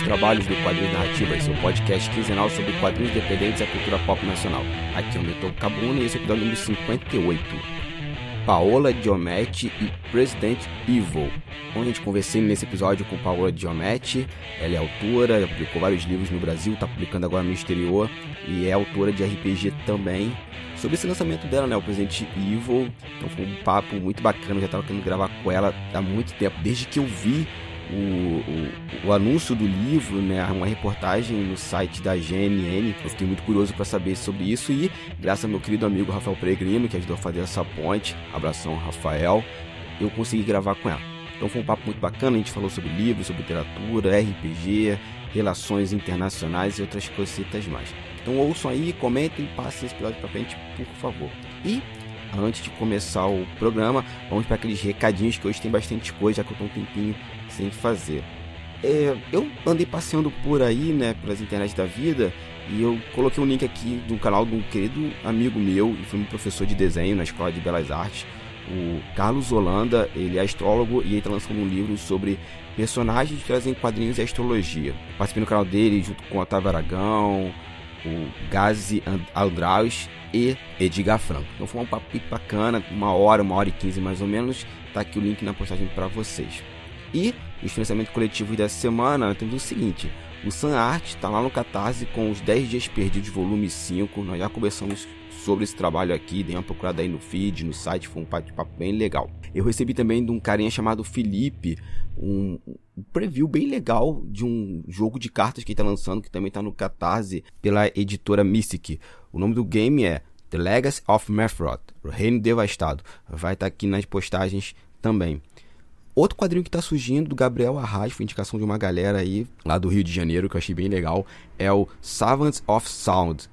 os trabalhos do Quadrinhos Narrativas, seu podcast quinzenal sobre quadrinhos independentes e a cultura pop nacional. Aqui é o Metor Cabuna e esse é o número 58. Paola Diometti e President Evil. Onde a gente conversei nesse episódio com Paola Diometti. Ela é autora, publicou vários livros no Brasil, está publicando agora no exterior e é autora de RPG também. Sobre esse lançamento dela, né, o President Evil. Então foi um papo muito bacana, já estava querendo gravar com ela há muito tempo, desde que eu vi o, o, anúncio do livro, né, uma reportagem no site da GNN. Eu fiquei muito curioso para saber sobre isso e, graças ao meu querido amigo Rafael Peregrino, que ajudou a fazer essa ponte, abração Rafael, eu consegui gravar com ela. Então foi um papo muito bacana, a gente falou sobre livros, sobre literatura, RPG, relações internacionais e outras cositas mais. Então ouçam aí, comentem, passem esse episódio para frente, por favor. E antes de começar o programa, vamos para aqueles recadinhos que hoje tem bastante coisa, já que eu estou um tempinho sem fazer. É, eu andei passeando por aí, né, pelas internet da vida, e eu coloquei um link aqui do canal de um querido amigo meu, e foi um professor de desenho na Escola de Belas Artes, o Carlos Holanda, ele é astrólogo e ele está lançando um livro sobre personagens que trazem quadrinhos e astrologia. Participei no canal dele junto com Otávio Aragão, o Gazi Aldraus e Edgar Franco. Então foi um papo bacana, uma hora, uma hora e quinze mais ou menos. Tá aqui o link na postagem para vocês. E os financiamentos coletivos dessa semana temos o seguinte: o Sun Art está lá no Catarse com os 10 dias perdidos, volume 5. Nós já conversamos sobre esse trabalho aqui, dei uma procurada aí no feed, no site, foi um bate-papo bem legal. Eu recebi também de um carinha chamado Felipe um, preview bem legal de um jogo de cartas que ele está lançando, que também está no Catarse, pela editora Mystic. O nome do game é The Legacy of Mefroth, o Reino Devastado. Vai estar tá aqui nas postagens também. Outro quadrinho que está surgindo do Gabriel Arras, foi indicação de uma galera aí lá do Rio de Janeiro, que eu achei bem legal, é o Savants of Sound.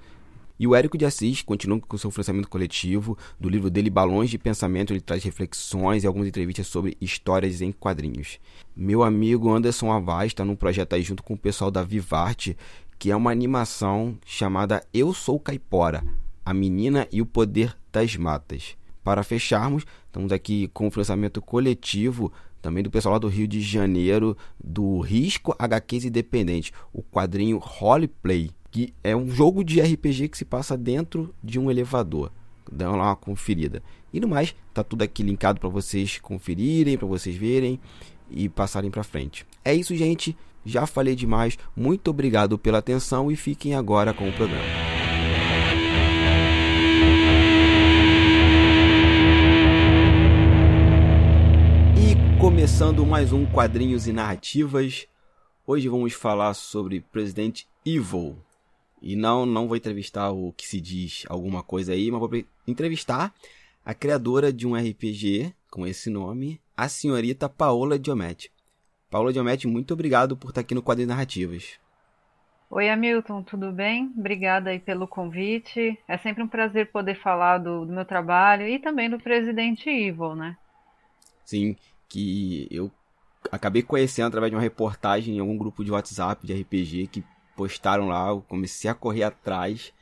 E o Érico de Assis continua com seu financiamento coletivo. Do livro dele, Balões de Pensamento, ele traz reflexões e algumas entrevistas sobre histórias em quadrinhos. Meu amigo Anderson Avaz está num projeto aí junto com o pessoal da Vivarte, que é uma animação chamada Eu Sou Caipora, a Menina e o Poder das Matas. Para fecharmos, estamos aqui com o financiamento coletivo também do pessoal lá do Rio de Janeiro, do Risco HQs Independente, o quadrinho Roleplay que é um jogo de RPG que se passa dentro de um elevador. Dá lá uma conferida. E no mais, tá tudo aqui linkado para vocês conferirem, para vocês verem e passarem para frente. É isso, gente. Já falei demais. Muito obrigado pela atenção e fiquem agora com o programa. Começando mais um quadrinhos e narrativas. Hoje vamos falar sobre President Evil, e não, não vou entrevistar o que se diz alguma coisa aí, mas vou entrevistar a criadora de um RPG com esse nome, a senhorita Paola Diometti. Paola Diometti, muito obrigado por estar aqui no Quadro Narrativas. Oi, Hamilton, tudo bem? Obrigada aí pelo convite. É sempre um prazer poder falar do, do meu trabalho e também do Presidente Evil, né? Sim, que eu acabei conhecendo através de uma reportagem em algum grupo de WhatsApp de RPG que postaram lá, eu comecei a correr atrás.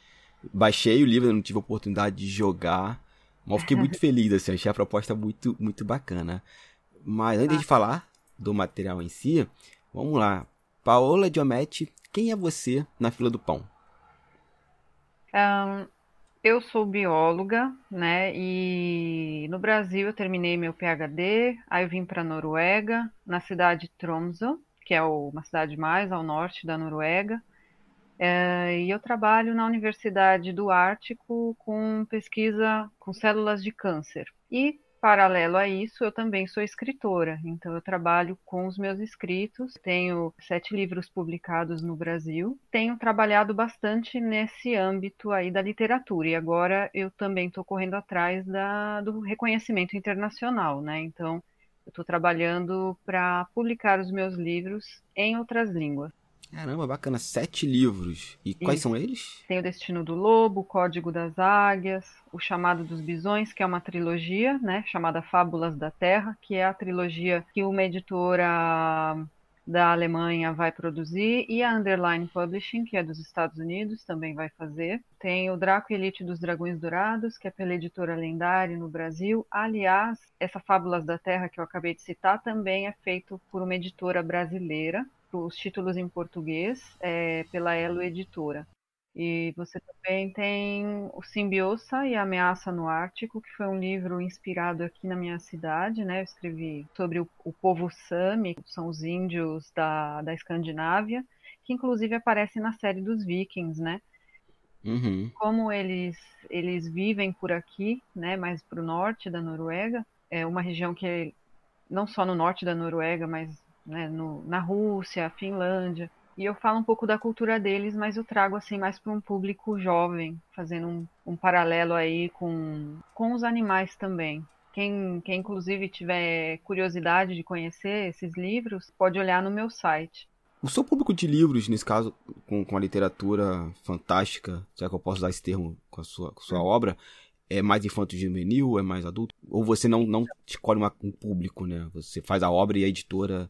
Baixei o livro, não tive a oportunidade de jogar. Mas fiquei muito feliz, assim, achei a proposta muito, muito bacana. Mas antes ah. de falar do material em si, vamos lá. Paola Diometti, quem é você na fila do pão? Um, eu sou bióloga, né? E no Brasil eu terminei meu PhD, aí eu vim para Noruega, na cidade de Tromsø, que é uma cidade mais ao norte da Noruega. É, e eu trabalho na Universidade do Ártico com pesquisa com células de câncer. E, paralelo a isso, eu também sou escritora, então eu trabalho com os meus escritos. Tenho sete livros publicados no Brasil. Tenho trabalhado bastante nesse âmbito aí da literatura e agora eu também estou correndo atrás da, do reconhecimento internacional, né? Então, eu estou trabalhando para publicar os meus livros em outras línguas. Caramba, bacana. Sete livros. E quais são eles? Tem O Destino do Lobo, O Código das Águias, O Chamado dos Bisões, que é uma trilogia, né, chamada Fábulas da Terra, que é a trilogia que uma editora da Alemanha vai produzir e a Underline Publishing, que é dos Estados Unidos, também vai fazer. Tem o Draco Elite dos Dragões Dourados, que é pela editora Lendário no Brasil. Aliás, essa Fábulas da Terra que eu acabei de citar também é feito por uma editora brasileira. Os títulos em português é, pela Elo Editora. E você também tem o Simbiosa e a Ameaça no Ártico, que foi um livro inspirado aqui na minha cidade, né? Eu escrevi sobre o, o povo Sami, que são os índios da, da Escandinávia, que inclusive aparece na série dos Vikings, né? Uhum. Como eles, eles vivem por aqui, né? Mais para o norte da Noruega, é uma região que não só no norte da Noruega, mas né, no, na Rússia, Finlândia. E eu falo um pouco da cultura deles, mas eu trago assim mais para um público jovem, fazendo um, um, paralelo aí com, com os animais também. Quem, quem inclusive tiver curiosidade de conhecer esses livros, pode olhar no meu site. O seu público de livros, nesse caso, com, com a literatura fantástica, já que eu posso usar esse termo com a sua, com a sua obra, é mais infanto juvenil, é mais adulto? Ou você não, não escolhe uma, um público, né? Você faz a obra e a editora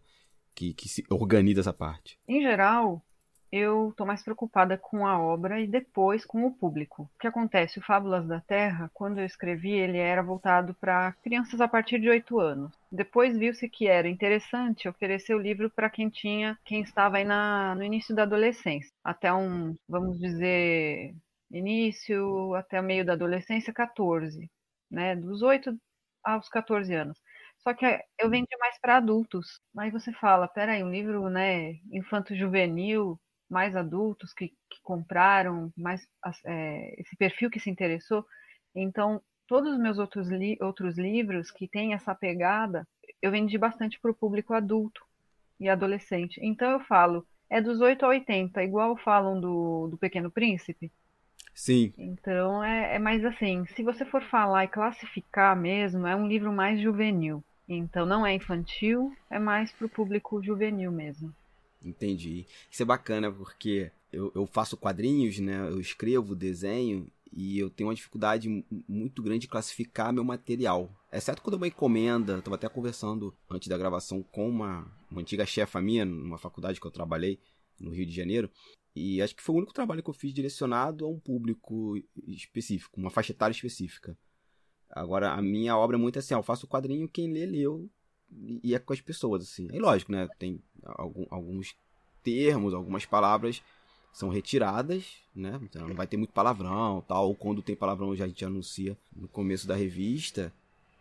que, que se organiza essa parte? Em geral, eu estou mais preocupada com a obra e depois com o público. O que acontece? O Fábulas da Terra, quando eu escrevi, ele era voltado para crianças a partir de 8 anos. Depois viu-se que era interessante oferecer o livro para quem tinha, quem estava aí na, no início da adolescência, até um, vamos dizer, início até meio da adolescência, 14, né? Dos 8 aos 14 anos. Só que eu vendi mais para adultos. Aí você fala, peraí, um livro, né, infanto-juvenil, mais adultos que, que compraram, mais é, esse perfil que se interessou. Então, todos os meus outros, li outros livros que têm essa pegada, eu vendi bastante para o público adulto e adolescente. Então eu falo, é dos 8 a 80, igual falam do, do Pequeno Príncipe. Sim. Então é, é mais assim, se você for falar e classificar mesmo, é um livro mais juvenil. Então não é infantil, é mais para o público juvenil mesmo. Entendi. Isso é bacana porque eu, eu faço quadrinhos, né? Eu escrevo, desenho e eu tenho uma dificuldade muito grande de classificar meu material. Exceto quando é uma encomenda, estava até conversando antes da gravação com uma, uma antiga chefa minha, numa faculdade que eu trabalhei no Rio de Janeiro. E acho que foi o único trabalho que eu fiz direcionado a um público específico, uma faixa etária específica. Agora, a minha obra é muito assim, ó, eu faço o quadrinho, quem lê, leu, e é com as pessoas, assim. É lógico, né? Tem algum, alguns termos, algumas palavras são retiradas, né? Então não vai ter muito palavrão, tal. Ou quando tem palavrão, já a gente anuncia no começo da revista,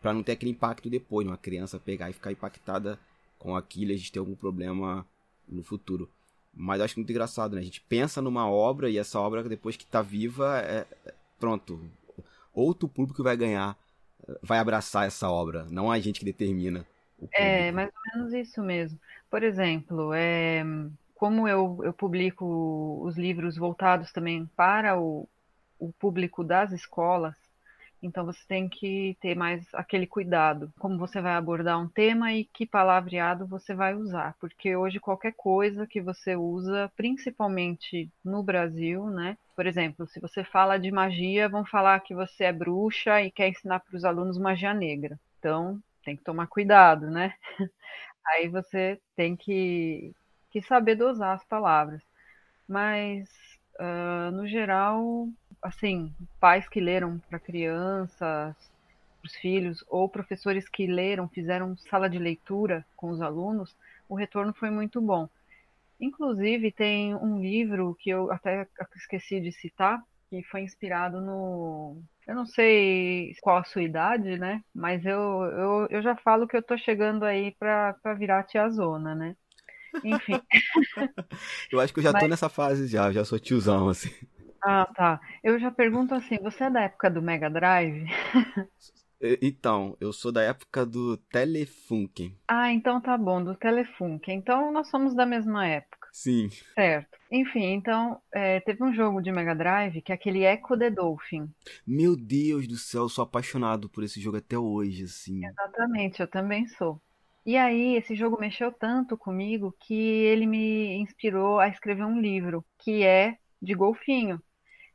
para não ter aquele impacto depois, uma criança pegar e ficar impactada com aquilo e a gente ter algum problema no futuro. Mas eu acho muito engraçado, né? A gente pensa numa obra e essa obra, depois que tá viva, é, é pronto. Outro público vai ganhar vai abraçar essa obra, não a gente que determina. É, mais ou menos isso mesmo. Por exemplo, é, como eu, eu publico os livros voltados também para o, o público das escolas, então você tem que ter mais aquele cuidado, como você vai abordar um tema e que palavreado você vai usar, porque hoje qualquer coisa que você usa, principalmente no Brasil, né? Por exemplo, se você fala de magia, vão falar que você é bruxa e quer ensinar para os alunos magia negra. Então, tem que tomar cuidado, né? Aí você tem que, que saber dosar as palavras. Mas, uh, no geral, assim, pais que leram para crianças, para os filhos, ou professores que leram, fizeram sala de leitura com os alunos, o retorno foi muito bom. Inclusive, tem um livro que eu até esqueci de citar, que foi inspirado no. Eu não sei qual a sua idade, né? Mas eu, eu, eu já falo que eu tô chegando aí para virar tiazona, né? Enfim. eu acho que eu já Mas... tô nessa fase já, já sou tiozão, assim. Ah, tá. Eu já pergunto assim, você é da época do Mega Drive? Então, eu sou da época do Telefunken. Ah, então tá bom, do Telefunken. Então nós somos da mesma época. Sim. Certo. Enfim, então é, teve um jogo de Mega Drive que é aquele Echo the Dolphin. Meu Deus do céu, eu sou apaixonado por esse jogo até hoje, assim. Exatamente, eu também sou. E aí, esse jogo mexeu tanto comigo que ele me inspirou a escrever um livro que é de golfinho.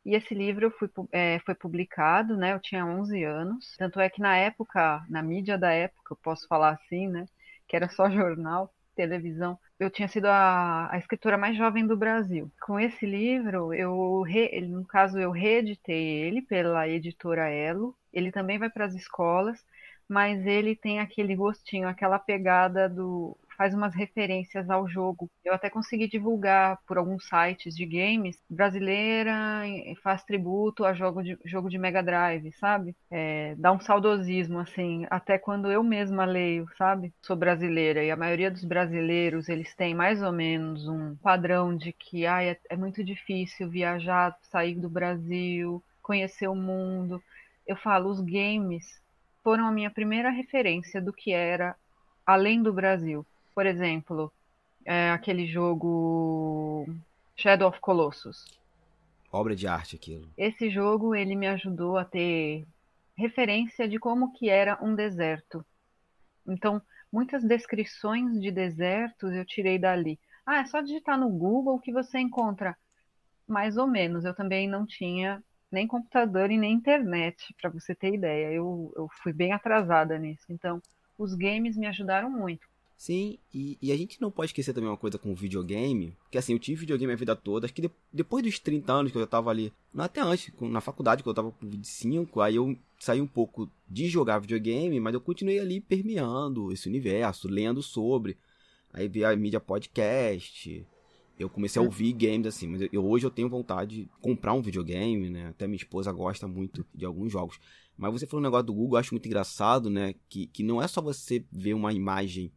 E esse livro fui, é, foi publicado, né? Eu tinha 11 anos. Tanto é que na época, na mídia da época, eu posso falar assim, né? Que era só jornal, televisão. Eu tinha sido a, a escritora mais jovem do Brasil. Com esse livro, eu, re, no caso, eu reeditei ele pela editora Elo. Ele também vai para as escolas, mas ele tem aquele gostinho, aquela pegada do faz umas referências ao jogo. Eu até consegui divulgar por alguns sites de games brasileira faz tributo a jogo de, jogo de Mega Drive, sabe? É, dá um saudosismo, assim, até quando eu mesma leio, sabe? Sou brasileira e a maioria dos brasileiros, eles têm mais ou menos um padrão de que ah, é, é muito difícil viajar, sair do Brasil, conhecer o mundo. Eu falo, os games foram a minha primeira referência do que era além do Brasil. Por exemplo, é, aquele jogo Shadow of Colossus. Obra de arte aquilo. Esse jogo ele me ajudou a ter referência de como que era um deserto. Então, muitas descrições de desertos eu tirei dali. Ah, é só digitar no Google que você encontra. Mais ou menos. Eu também não tinha nem computador e nem internet, para você ter ideia. Eu, eu fui bem atrasada nisso. Então, os games me ajudaram muito. Sim, e, e, a gente não pode esquecer também uma coisa com o videogame, que assim, eu tive videogame a vida toda, acho que de, depois dos 30 anos que eu tava ali, não até antes, na faculdade, que eu tava com 25, aí eu saí um pouco de jogar videogame, mas eu continuei ali permeando esse universo, lendo sobre, aí vi a mídia podcast, eu comecei a ouvir games assim, mas eu, hoje eu tenho vontade de comprar um videogame, né? Até minha esposa gosta muito de alguns jogos. Mas você falou um negócio do Google, eu acho muito engraçado, né? Que, que não é só você ver uma imagem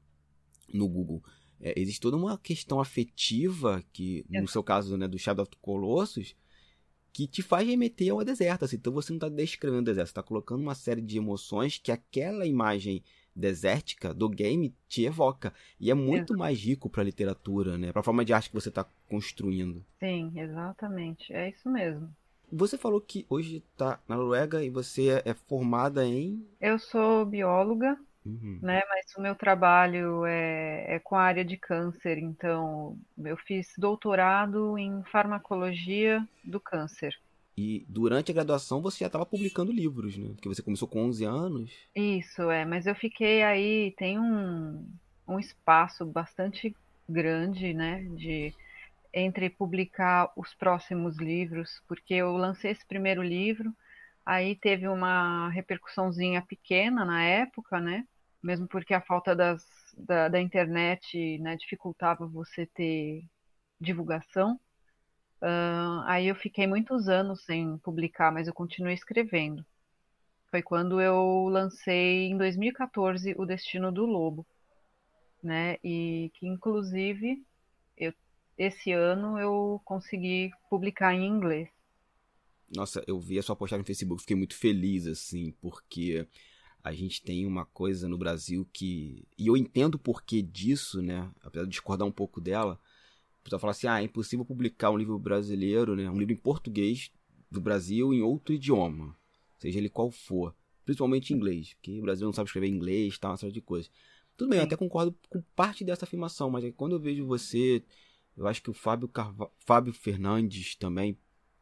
no Google. É, existe toda uma questão afetiva, que no seu caso, né, do Shadow of the Colossus, que te faz remeter ao deserto. Assim. Então você não está descrevendo o deserto, você está colocando uma série de emoções que aquela imagem desértica do game te evoca. E é muito mais rico para a literatura, né? Para a forma de arte que você está construindo. Sim, exatamente. É isso mesmo. Você falou que hoje está na Noruega e você é formada em. Eu sou bióloga, uhum. né? Mas o meu trabalho é, é com a área de câncer. Então, eu fiz doutorado em farmacologia do câncer. E durante a graduação você já estava publicando livros, né? Porque você começou com 11 anos. Isso, é. Mas eu fiquei aí, tem um, um espaço bastante grande, né? De, entre publicar os próximos livros, porque eu lancei esse primeiro livro, aí teve uma repercussãozinha pequena na época, né? Mesmo porque a falta das, da, da internet né, dificultava você ter divulgação. Uh, aí eu fiquei muitos anos sem publicar, mas eu continuei escrevendo. Foi quando eu lancei em 2014 O Destino do Lobo, né? E que inclusive eu, esse ano eu consegui publicar em inglês. Nossa, eu vi a sua postagem no Facebook, fiquei muito feliz assim, porque a gente tem uma coisa no Brasil que e eu entendo o porquê disso, né? Apesar de discordar um pouco dela, o pessoal fala assim, ah, é impossível publicar um livro brasileiro, né? Um livro em português do Brasil em outro idioma, seja ele qual for, principalmente em inglês, porque o Brasil não sabe escrever inglês, tal, uma série de coisas. Tudo bem, eu até concordo com parte dessa afirmação, mas quando eu vejo você, eu acho que o Fábio, Carva... Fábio Fernandes também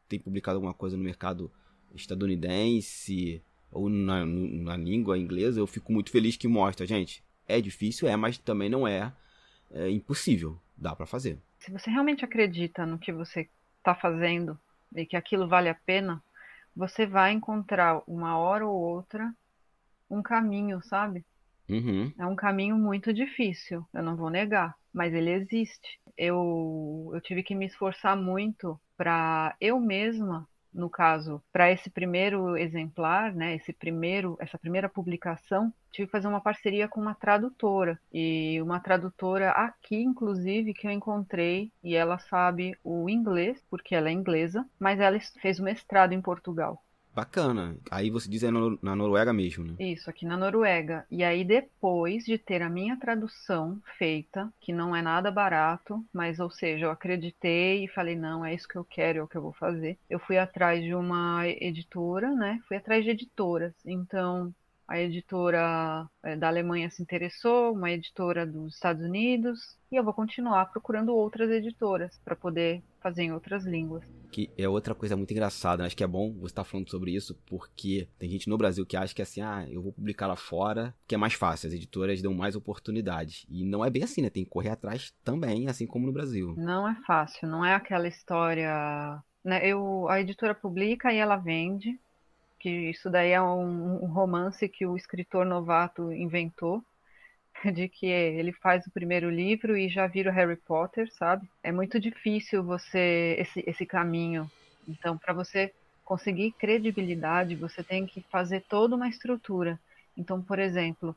tem publicado alguma coisa no mercado estadunidense ou na, na língua inglesa, eu fico muito feliz que mostra, gente, é difícil, é, mas também não é, é impossível, dá para fazer se você realmente acredita no que você está fazendo e que aquilo vale a pena, você vai encontrar uma hora ou outra um caminho, sabe? Uhum. É um caminho muito difícil, eu não vou negar, mas ele existe. Eu, eu tive que me esforçar muito para eu mesma no caso, para esse primeiro exemplar, né, esse primeiro, essa primeira publicação, tive que fazer uma parceria com uma tradutora e uma tradutora aqui, inclusive, que eu encontrei e ela sabe o inglês porque ela é inglesa, mas ela fez o mestrado em Portugal. Bacana. Aí você diz é na Noruega mesmo, né? Isso, aqui na Noruega. E aí, depois de ter a minha tradução feita, que não é nada barato, mas, ou seja, eu acreditei e falei, não, é isso que eu quero, é o que eu vou fazer. Eu fui atrás de uma editora, né? Fui atrás de editoras. Então, a editora é, da Alemanha se interessou, uma editora dos Estados Unidos, e eu vou continuar procurando outras editoras para poder fazer em outras línguas. Que é outra coisa muito engraçada, né? acho que é bom você estar tá falando sobre isso, porque tem gente no Brasil que acha que é assim, ah, eu vou publicar lá fora, que é mais fácil, as editoras dão mais oportunidades. E não é bem assim, né? Tem que correr atrás também, assim como no Brasil. Não é fácil, não é aquela história. Né? Eu, a editora publica e ela vende, que isso daí é um, um romance que o escritor novato inventou. de que ele faz o primeiro livro e já vira o Harry Potter, sabe? É muito difícil você esse, esse caminho. Então, para você conseguir credibilidade, você tem que fazer toda uma estrutura. Então, por exemplo,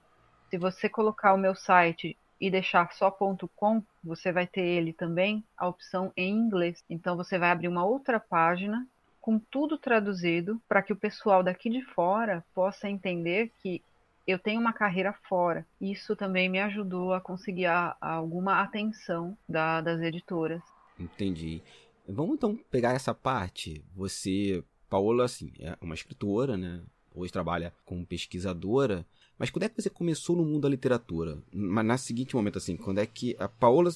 se você colocar o meu site e deixar só .com, você vai ter ele também a opção em inglês. Então você vai abrir uma outra página com tudo traduzido para que o pessoal daqui de fora possa entender que eu tenho uma carreira fora. Isso também me ajudou a conseguir a, a alguma atenção da, das editoras. Entendi. Vamos então pegar essa parte. Você, Paola, assim, é uma escritora, né? Hoje trabalha como pesquisadora. Mas quando é que você começou no mundo da literatura? Mas na seguinte momento, assim, quando é que a Paola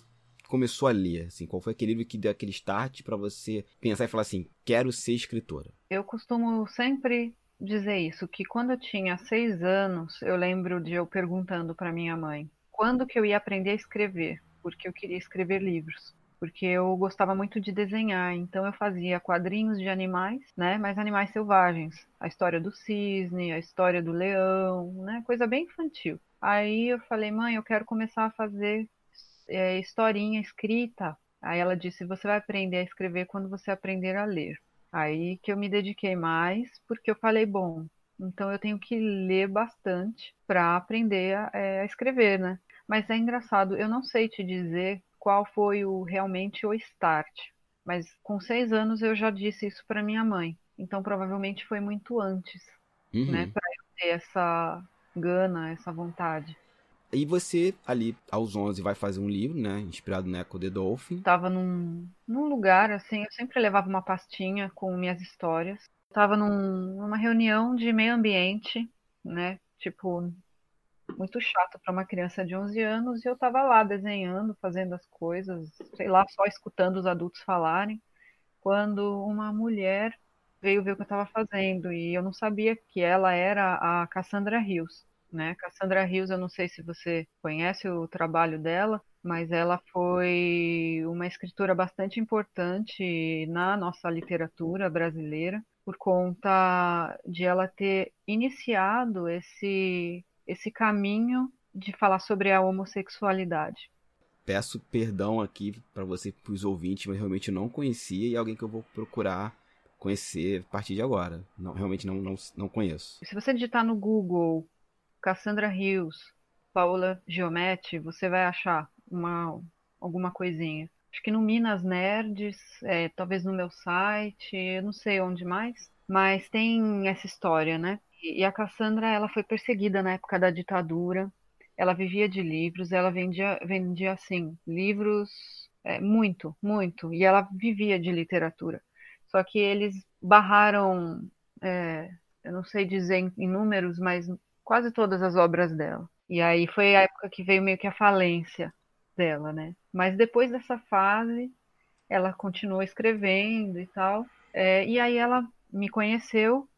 começou a ler? Assim, qual foi aquele livro que deu aquele start para você pensar e falar assim, quero ser escritora? Eu costumo sempre dizer isso, que quando eu tinha seis anos, eu lembro de eu perguntando para minha mãe quando que eu ia aprender a escrever, porque eu queria escrever livros porque eu gostava muito de desenhar, então eu fazia quadrinhos de animais, né, mas animais selvagens, a história do cisne, a história do leão, né, coisa bem infantil. Aí eu falei, mãe, eu quero começar a fazer é, historinha escrita. Aí ela disse, você vai aprender a escrever quando você aprender a ler. Aí que eu me dediquei mais, porque eu falei, bom, então eu tenho que ler bastante para aprender a, é, a escrever, né? Mas é engraçado, eu não sei te dizer qual foi o realmente o start. Mas com seis anos eu já disse isso para minha mãe. Então provavelmente foi muito antes, uhum. né, para eu ter essa gana, essa vontade. E você, ali, aos 11, vai fazer um livro, né? Inspirado no Echo the Dolphin. Tava num, num lugar, assim, eu sempre levava uma pastinha com minhas histórias. Tava num, numa reunião de meio ambiente, né? Tipo, muito chato para uma criança de 11 anos e eu estava lá desenhando, fazendo as coisas, sei lá, só escutando os adultos falarem, quando uma mulher veio ver o que eu estava fazendo e eu não sabia que ela era a Cassandra Rios, né? Cassandra Rios, eu não sei se você conhece o trabalho dela, mas ela foi uma escritora bastante importante na nossa literatura brasileira por conta de ela ter iniciado esse esse caminho de falar sobre a homossexualidade. Peço perdão aqui para você, para os ouvintes, mas realmente não conhecia e é alguém que eu vou procurar conhecer a partir de agora. Não, realmente não, não, não conheço. Se você digitar no Google Cassandra Rios, Paola Giometti, você vai achar uma, alguma coisinha. Acho que no Minas Nerds, é, talvez no meu site, eu não sei onde mais, mas tem essa história, né? E a Cassandra, ela foi perseguida na época da ditadura. Ela vivia de livros, ela vendia, vendia assim, livros é, muito, muito. E ela vivia de literatura. Só que eles barraram, é, eu não sei dizer em números, mas quase todas as obras dela. E aí foi a época que veio meio que a falência dela, né? Mas depois dessa fase, ela continuou escrevendo e tal. É, e aí ela me conheceu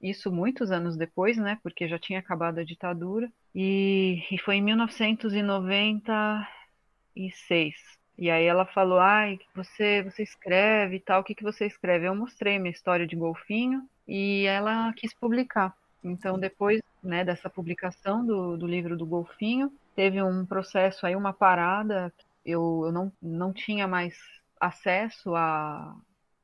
isso muitos anos depois, né? Porque já tinha acabado a ditadura. E, e foi em 1996. E aí ela falou, ai, você, você escreve e tal, o que, que você escreve? Eu mostrei minha história de golfinho e ela quis publicar. Então, depois né, dessa publicação do, do livro do golfinho, teve um processo aí, uma parada. Eu, eu não, não tinha mais acesso a,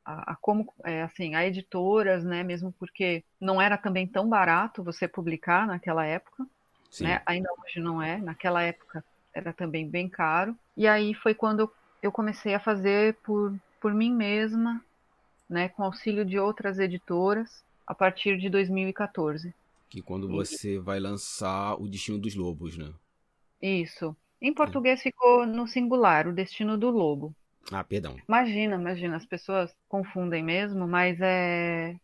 a, a como, é, assim, a editoras, né, mesmo porque não era também tão barato você publicar naquela época, Sim. né, ainda hoje não é, naquela época era também bem caro, e aí foi quando eu comecei a fazer por, por mim mesma, né, com auxílio de outras editoras, a partir de 2014. Que quando você e... vai lançar O Destino dos Lobos, né? Isso. Em português é. ficou no singular, O Destino do Lobo. Ah, perdão. Imagina, imagina, as pessoas confundem mesmo, mas é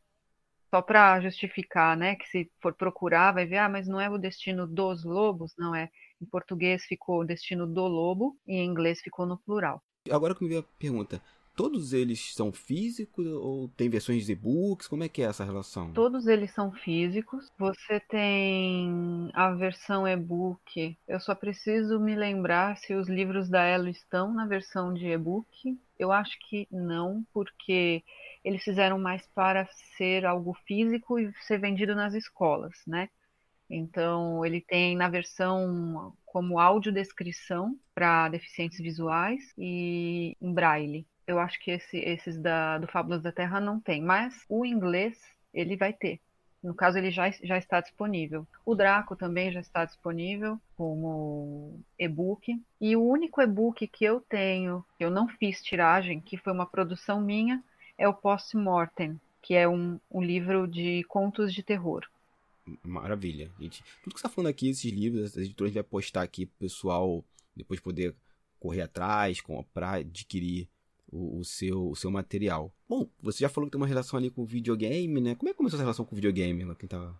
só para justificar, né, que se for procurar vai ver, ah, mas não é o destino dos lobos, não é. Em português ficou o destino do lobo e em inglês ficou no plural. Agora que me veio a pergunta, todos eles são físicos ou tem versões de e-books? Como é que é essa relação? Todos eles são físicos. Você tem a versão e-book. Eu só preciso me lembrar se os livros da Elo estão na versão de e-book. Eu acho que não, porque eles fizeram mais para ser algo físico e ser vendido nas escolas, né? Então, ele tem na versão como audiodescrição para deficientes visuais e em braille. Eu acho que esse, esses da, do Fábulas da Terra não tem, mas o inglês ele vai ter. No caso, ele já, já está disponível. O Draco também já está disponível como e-book. E o único e-book que eu tenho, que eu não fiz tiragem, que foi uma produção minha, é o Post-Mortem, que é um, um livro de contos de terror. Maravilha, gente. Tudo que você está falando aqui, esses livros, as editoras vai postar aqui pro pessoal depois poder correr atrás, comprar, adquirir o, o, seu, o seu material. Bom, você já falou que tem uma relação ali com videogame, né? Como é que começou essa relação com videogame? Quem tá...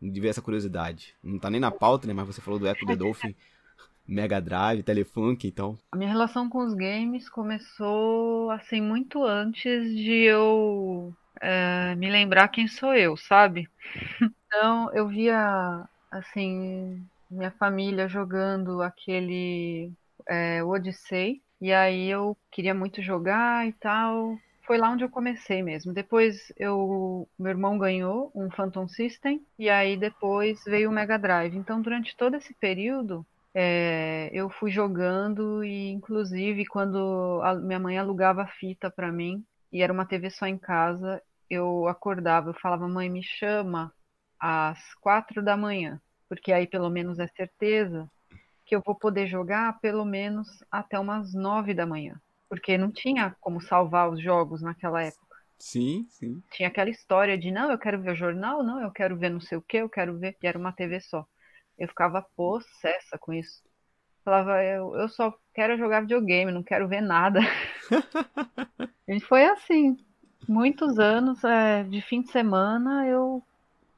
De essa curiosidade. Não tá nem na pauta, né? Mas você falou do Echo the Dolphin, Mega Drive, Telefunk, então. A minha relação com os games começou, assim, muito antes de eu é, me lembrar quem sou eu, sabe? Então, eu via, assim, minha família jogando aquele é, Odyssey, e aí eu queria muito jogar e tal. Foi lá onde eu comecei mesmo. Depois eu, meu irmão ganhou um Phantom System e aí depois veio o Mega Drive. Então durante todo esse período é, eu fui jogando e inclusive quando a minha mãe alugava fita para mim e era uma TV só em casa, eu acordava, eu falava mãe me chama às quatro da manhã, porque aí pelo menos é certeza que eu vou poder jogar pelo menos até umas nove da manhã. Porque não tinha como salvar os jogos naquela época. Sim, sim. Tinha aquela história de não, eu quero ver o jornal, não, eu quero ver não sei o que, eu quero ver. E era uma TV só. Eu ficava possessa com isso. Falava, eu, eu só quero jogar videogame, não quero ver nada. e foi assim. Muitos anos, é, de fim de semana, eu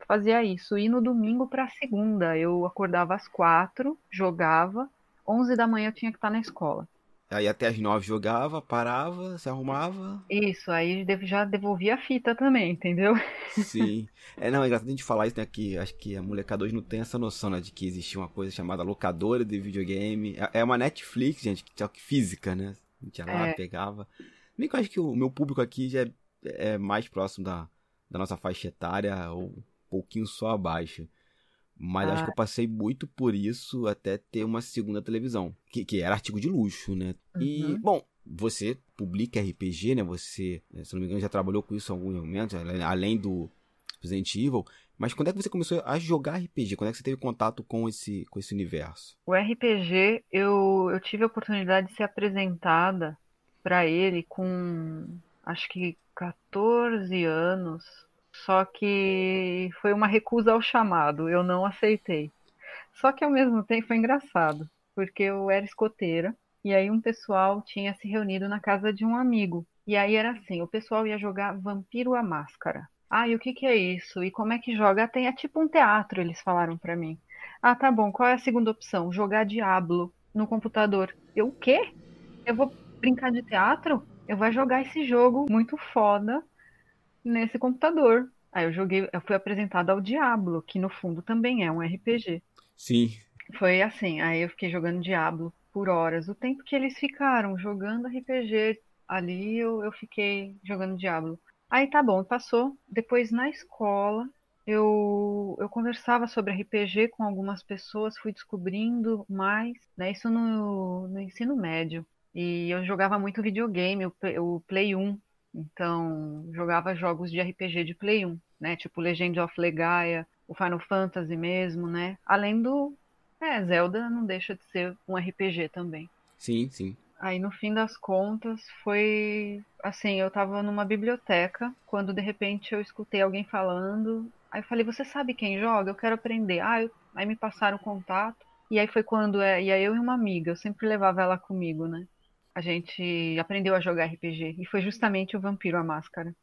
fazia isso. E no domingo para segunda, eu acordava às quatro, jogava, onze da manhã eu tinha que estar na escola. Aí até às nove jogava, parava, se arrumava. Isso, aí já devolvia a fita também, entendeu? Sim. É, não, é engraçado a gente falar isso, né? Que acho que a molecada hoje não tem essa noção, né? De que existia uma coisa chamada locadora de videogame. É, é uma Netflix, gente, que física, né? A gente ia lá, é. pegava. Bem que eu acho que o meu público aqui já é, é mais próximo da, da nossa faixa etária, ou pouquinho só abaixo. Mas ah. acho que eu passei muito por isso até ter uma segunda televisão, que, que era artigo de luxo, né? Uhum. E, bom, você publica RPG, né? Você, eh, se não me engano, já trabalhou com isso em alguns momentos, além do Resident Evil. Mas quando é que você começou a jogar RPG? Quando é que você teve contato com esse, com esse universo? O RPG, eu, eu tive a oportunidade de ser apresentada para ele com, acho que 14 anos, só que foi uma recusa ao chamado, eu não aceitei. Só que ao mesmo tempo foi engraçado, porque eu era escoteira e aí um pessoal tinha se reunido na casa de um amigo. E aí era assim, o pessoal ia jogar Vampiro à Máscara. Ah, e o que que é isso? E como é que joga? Tem é tipo um teatro, eles falaram para mim. Ah, tá bom. Qual é a segunda opção? Jogar Diablo no computador. Eu o quê? Eu vou brincar de teatro? Eu vou jogar esse jogo muito foda nesse computador. Aí eu joguei, eu fui apresentada ao Diablo, que no fundo também é um RPG. Sim. Foi assim, aí eu fiquei jogando Diablo por horas. O tempo que eles ficaram jogando RPG ali, eu, eu fiquei jogando Diablo. Aí tá bom, passou. Depois na escola, eu, eu conversava sobre RPG com algumas pessoas, fui descobrindo mais, né? Isso no, no ensino médio. E eu jogava muito videogame, o, o Play 1. Então, jogava jogos de RPG de Play 1, né? Tipo Legend of Legaia, o Final Fantasy mesmo, né? Além do. É, Zelda não deixa de ser um RPG também. Sim, sim. Aí no fim das contas foi assim, eu tava numa biblioteca, quando de repente eu escutei alguém falando, aí eu falei, você sabe quem joga? Eu quero aprender. Ah, eu... aí me passaram o contato. E aí foi quando é, e aí eu e uma amiga, eu sempre levava ela comigo, né? A gente aprendeu a jogar RPG. E foi justamente o Vampiro a Máscara.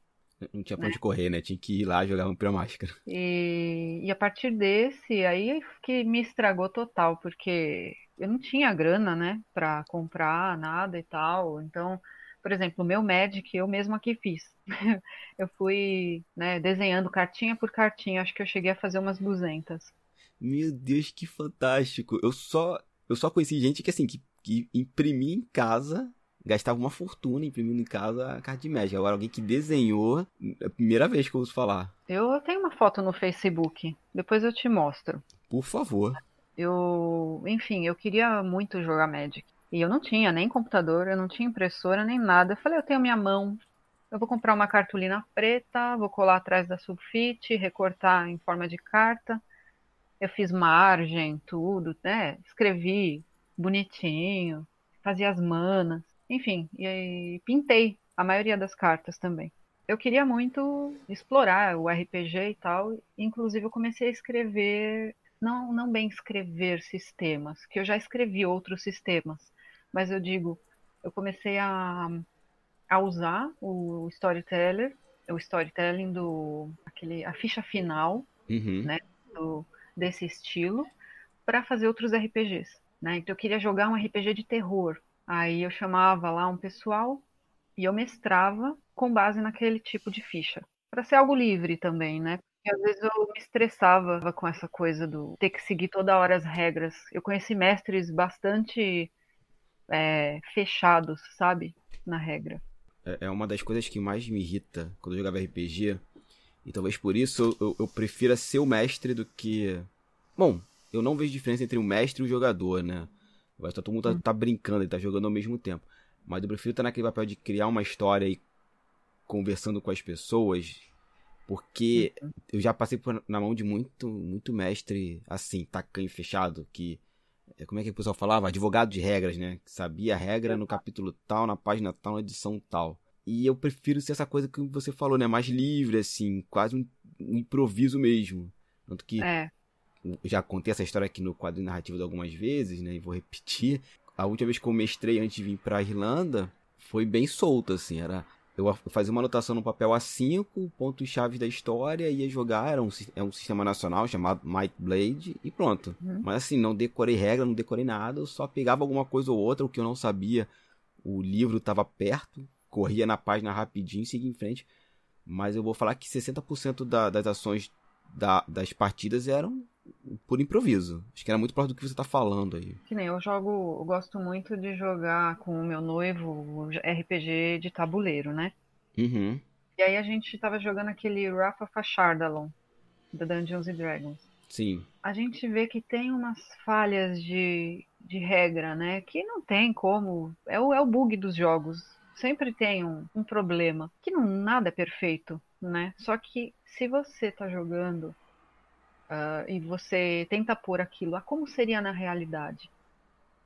Não tinha pra onde né? correr, né? Tinha que ir lá jogar Vampiro a Máscara. E, e a partir desse, aí que me estragou total, porque eu não tinha grana, né? Pra comprar nada e tal. Então, por exemplo, o meu Magic eu mesmo aqui fiz. eu fui né, desenhando cartinha por cartinha. Acho que eu cheguei a fazer umas 200. Meu Deus, que fantástico. Eu só, eu só conheci gente que, assim, que que imprimia em casa, gastava uma fortuna imprimindo em casa a carta de Magic. Agora, alguém que desenhou, é a primeira vez que eu ouço falar. Eu tenho uma foto no Facebook, depois eu te mostro. Por favor. Eu, enfim, eu queria muito jogar Magic. E eu não tinha nem computador, eu não tinha impressora nem nada. Eu falei, eu tenho minha mão, eu vou comprar uma cartolina preta, vou colar atrás da sulfite, recortar em forma de carta. Eu fiz margem, tudo, né? Escrevi bonitinho, fazia as manas, enfim, e pintei a maioria das cartas também. Eu queria muito explorar o RPG e tal, inclusive eu comecei a escrever, não, não bem escrever sistemas, que eu já escrevi outros sistemas, mas eu digo, eu comecei a, a usar o storyteller, o storytelling do aquele a ficha final, uhum. né, do, desse estilo, para fazer outros RPGs, né? Então eu queria jogar um RPG de terror. Aí eu chamava lá um pessoal e eu mestrava com base naquele tipo de ficha. Para ser algo livre também, né? Porque às vezes eu me estressava com essa coisa do ter que seguir toda hora as regras. Eu conheci mestres bastante é, fechados, sabe? Na regra. É, é uma das coisas que mais me irrita quando eu jogava RPG. E talvez por isso eu, eu prefira ser o mestre do que. Bom, eu não vejo diferença entre o mestre e o jogador, né? Todo mundo tá, hum. tá brincando e tá jogando ao mesmo tempo. Mas eu prefiro estar naquele papel de criar uma história e conversando com as pessoas, porque uhum. eu já passei por, na mão de muito, muito mestre assim, tacanho fechado, que é, como é que o pessoal falava? Advogado de regras, né? Que sabia a regra no capítulo tal, na página tal, na edição tal. E eu prefiro ser essa coisa que você falou, né? Mais livre, assim, quase um, um improviso mesmo. Tanto que é. Já contei essa história aqui no quadro narrativo algumas vezes, né? E vou repetir a última vez que eu mestrei antes de vir pra Irlanda foi bem solto, assim. Era, eu fazia uma anotação no papel A5, pontos-chave da história, ia jogar, era um, é um sistema nacional chamado Might Blade, e pronto. Uhum. Mas assim, não decorei regra, não decorei nada, eu só pegava alguma coisa ou outra, o que eu não sabia, o livro estava perto, corria na página rapidinho e seguia em frente. Mas eu vou falar que 60% da, das ações da, das partidas eram por improviso. Acho que era muito próximo do que você tá falando aí. Que nem eu jogo, eu gosto muito de jogar com o meu noivo RPG de tabuleiro, né? Uhum. E aí a gente tava jogando aquele Rafa Fachardalon, da Dungeons and Dragons. Sim. A gente vê que tem umas falhas de, de regra, né? Que não tem como. É o, é o bug dos jogos. Sempre tem um, um problema. Que não nada é perfeito, né? Só que se você tá jogando uh, e você tenta pôr aquilo, ah, como seria na realidade?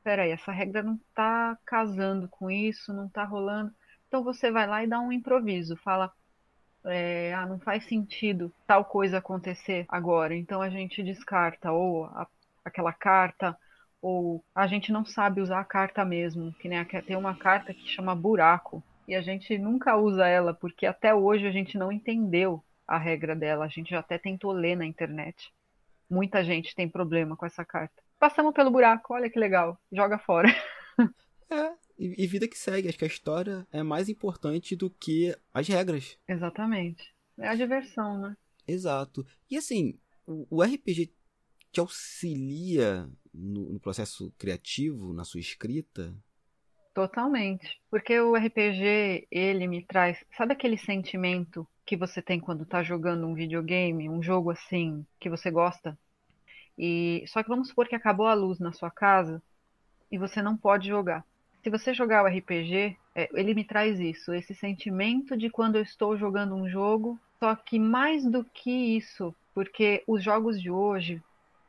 Peraí, essa regra não está casando com isso, não está rolando. Então você vai lá e dá um improviso, fala, é, ah, não faz sentido tal coisa acontecer agora, então a gente descarta ou a, aquela carta ou a gente não sabe usar a carta mesmo, que nem tem uma carta que chama buraco e a gente nunca usa ela porque até hoje a gente não entendeu a regra dela, a gente já até tentou ler na internet. Muita gente tem problema com essa carta. Passamos pelo buraco, olha que legal, joga fora. É, e, e vida que segue. Acho que a história é mais importante do que as regras. Exatamente. É a diversão, né? Exato. E assim, o, o RPG te auxilia no, no, processo criativo, na sua escrita? Totalmente. Porque o RPG, ele me traz. Sabe aquele sentimento que você tem quando está jogando um videogame, um jogo assim que você gosta. E só que vamos supor que acabou a luz na sua casa e você não pode jogar. Se você jogar o RPG, é, ele me traz isso, esse sentimento de quando eu estou jogando um jogo. Só que mais do que isso, porque os jogos de hoje,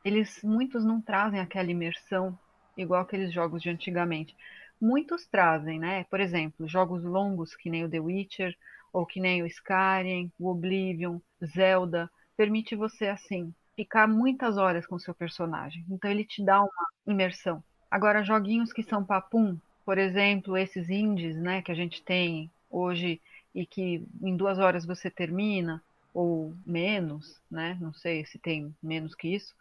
eles muitos não trazem aquela imersão igual aqueles jogos de antigamente. Muitos trazem, né? Por exemplo, jogos longos que nem o The Witcher, ou que nem o Skyrim, o Oblivion, Zelda, permite você assim ficar muitas horas com o seu personagem. Então ele te dá uma imersão. Agora joguinhos que são papum, por exemplo, esses indies, né, que a gente tem hoje e que em duas horas você termina ou menos, né? Não sei se tem menos que isso,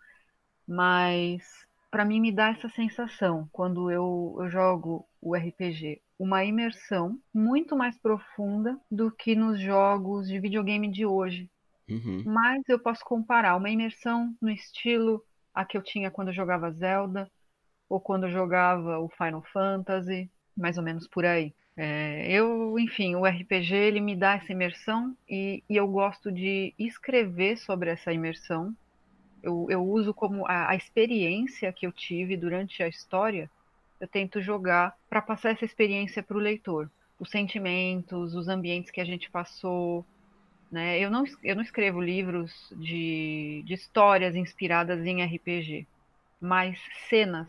mas para mim me dá essa sensação quando eu, eu jogo o RPG, uma imersão muito mais profunda do que nos jogos de videogame de hoje. Uhum. Mas eu posso comparar uma imersão no estilo a que eu tinha quando eu jogava Zelda ou quando eu jogava o Final Fantasy, mais ou menos por aí. É, eu, enfim, o RPG ele me dá essa imersão e, e eu gosto de escrever sobre essa imersão Eu, eu uso como a, a experiência que eu tive durante a história, eu tento jogar para passar essa experiência para o leitor. Os sentimentos, os ambientes que a gente passou, né? Eu, não, eu não escrevo livros de, de histórias inspiradas em RPG, mas cenas,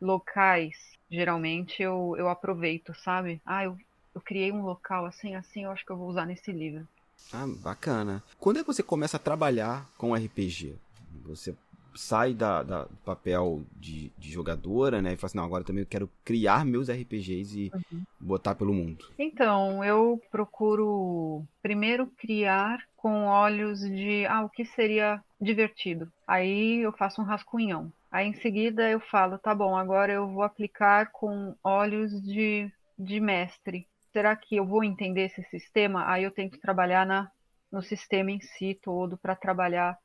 locais, geralmente eu, eu aproveito, sabe? Ah, eu, eu criei um local assim, assim, eu acho que eu vou usar nesse livro. Ah, bacana. Quando é que você começa a trabalhar com RPG? Você sai da, da, do papel de, de, jogadora, né? E fala assim, não, agora também eu quero criar meus RPGs e uhum. botar pelo mundo. Então, eu procuro primeiro criar com olhos de, ah, o que seria divertido. Aí eu faço um rascunhão. Aí em seguida eu falo, tá bom, agora eu vou aplicar com olhos de, de mestre. Será que eu vou entender esse sistema? Aí eu tenho que trabalhar na, no sistema em si todo para trabalhar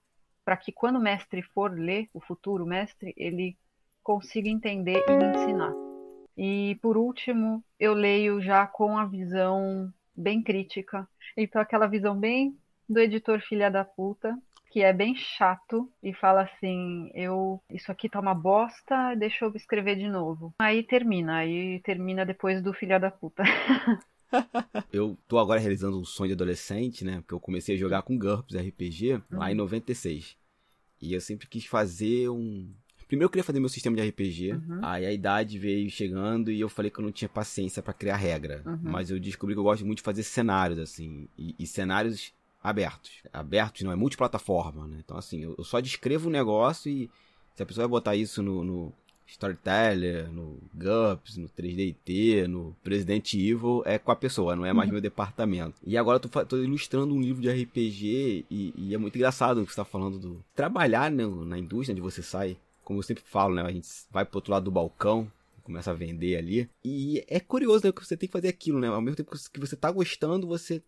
para que quando o mestre for ler, o futuro mestre, ele consiga entender e ensinar. E por último, eu leio já com a visão bem crítica. Então aquela visão bem do editor filha da puta, que é bem chato e fala assim, eu isso aqui tá uma bosta, deixa eu escrever de novo. Aí termina, aí termina depois do filha da puta. eu tô agora realizando um sonho de adolescente, né? Porque eu comecei a jogar com GURPS RPG uhum. lá em 96. E eu sempre quis fazer um. Primeiro eu queria fazer meu sistema de RPG, uhum. aí a idade veio chegando e eu falei que eu não tinha paciência para criar regra. Uhum. Mas eu descobri que eu gosto muito de fazer cenários, assim, e, e cenários abertos. Abertos não, é multiplataforma, né? Então, assim, eu, só descrevo o um negócio e se a pessoa vai botar isso no, no Storyteller, no GUPS, no 3DT, no Resident Evil, é com a pessoa, não é mais uhum. meu departamento. E agora eu tô, tô, ilustrando um livro de RPG e, e, é muito engraçado o que você tá falando do trabalhar né, na indústria onde você sai. Como eu sempre falo, né? A gente vai pro outro lado do balcão, começa a vender ali. E é curioso, né? Que você tem que fazer aquilo, né? Ao mesmo tempo que você tá gostando, você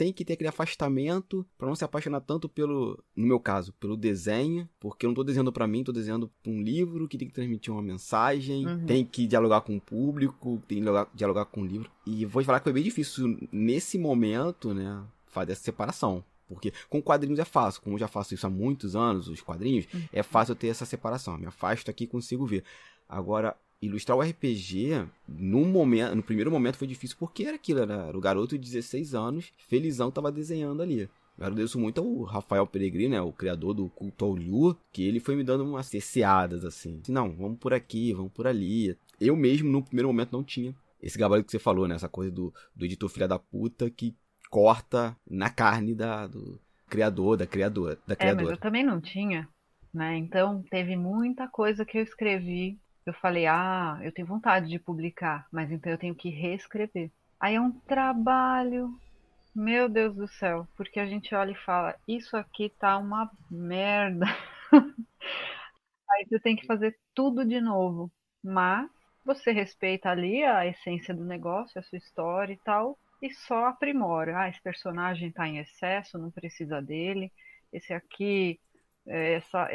tem que ter aquele afastamento para não se apaixonar tanto pelo, no meu caso, pelo desenho, porque eu não tô desenhando para mim, tô desenhando pra um livro que tem que transmitir uma mensagem, uhum. tem que dialogar com o público, tem que dialogar, dialogar com o livro. E vou te falar que foi bem difícil nesse momento, né, fazer essa separação. Porque com quadrinhos é fácil, como eu já faço isso há muitos anos, os quadrinhos, uhum. é fácil ter essa separação. Eu me afasto aqui e consigo ver. Agora, ilustrar o RPG, no momento, no primeiro momento foi difícil porque era aquilo, era o garoto de 16 anos, felizão, tava desenhando ali. Eu agradeço muito ao Rafael Peregrino, né, o criador do Culto ao Liu, que ele foi me dando umas ceceadas, assim. Não, vamos por aqui, vamos por ali. Eu mesmo, no primeiro momento, não tinha esse gabarito que você falou, né? Essa coisa do, do editor filha da puta que corta na carne da, do criador, da criadora. Da criadora. É, mas eu também não tinha, né? Então, teve muita coisa que eu escrevi eu falei, ah, eu tenho vontade de publicar, mas então eu tenho que reescrever. Aí é um trabalho, meu Deus do céu, porque a gente olha e fala, isso aqui tá uma merda. Aí você tem que fazer tudo de novo. Mas você respeita ali a essência do negócio, a sua história e tal, e só aprimora. Ah, esse personagem tá em excesso, não precisa dele. Esse aqui, é, essa,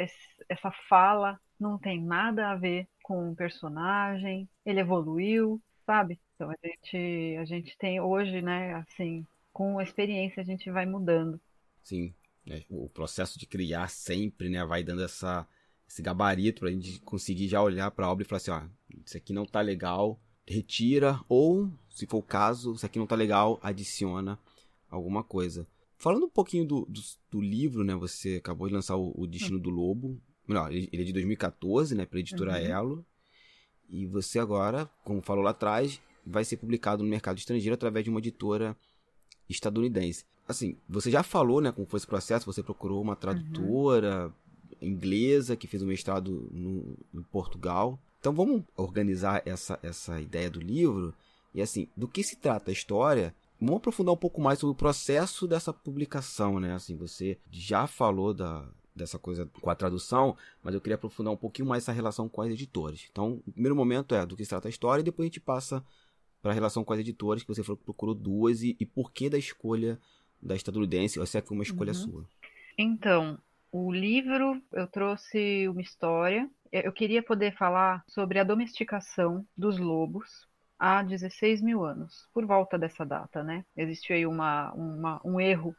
essa fala não tem nada a ver com o personagem, ele evoluiu, sabe? Então a gente, a gente tem hoje, né, assim, com a experiência a gente vai mudando. Sim, é, o processo de criar sempre, né, vai dando essa, esse gabarito pra gente conseguir já olhar para a obra e falar assim, ó, isso aqui não tá legal, retira, ou, se for o caso, isso aqui não tá legal, adiciona alguma coisa. Falando um pouquinho do, do, do livro, né, você acabou de lançar o, o Destino do Lobo, Melhor, ele é de 2014, né? Pra editora uhum. Elo. E você agora, como falou lá atrás, vai ser publicado no mercado estrangeiro através de uma editora estadunidense. Assim, você já falou, né, como foi esse processo, você procurou uma tradutora uhum. inglesa que fez um mestrado no, em Portugal. Então vamos organizar essa, essa ideia do livro e assim, do que se trata a história? Vamos aprofundar um pouco mais sobre o processo dessa publicação, né? Assim, você já falou da, dessa coisa com a tradução, mas eu queria aprofundar um pouquinho mais essa relação com as editoras. Então, o primeiro momento é do que se trata a história e depois a gente passa para a relação com as editoras, que você falou que procurou duas e, e por que da escolha da estadunidense, ou se é que uma escolha uhum. sua. Então, o livro eu trouxe uma história. Eu queria poder falar sobre a domesticação dos lobos há 16 mil anos, por volta dessa data, né? Existiu aí uma, uma um erro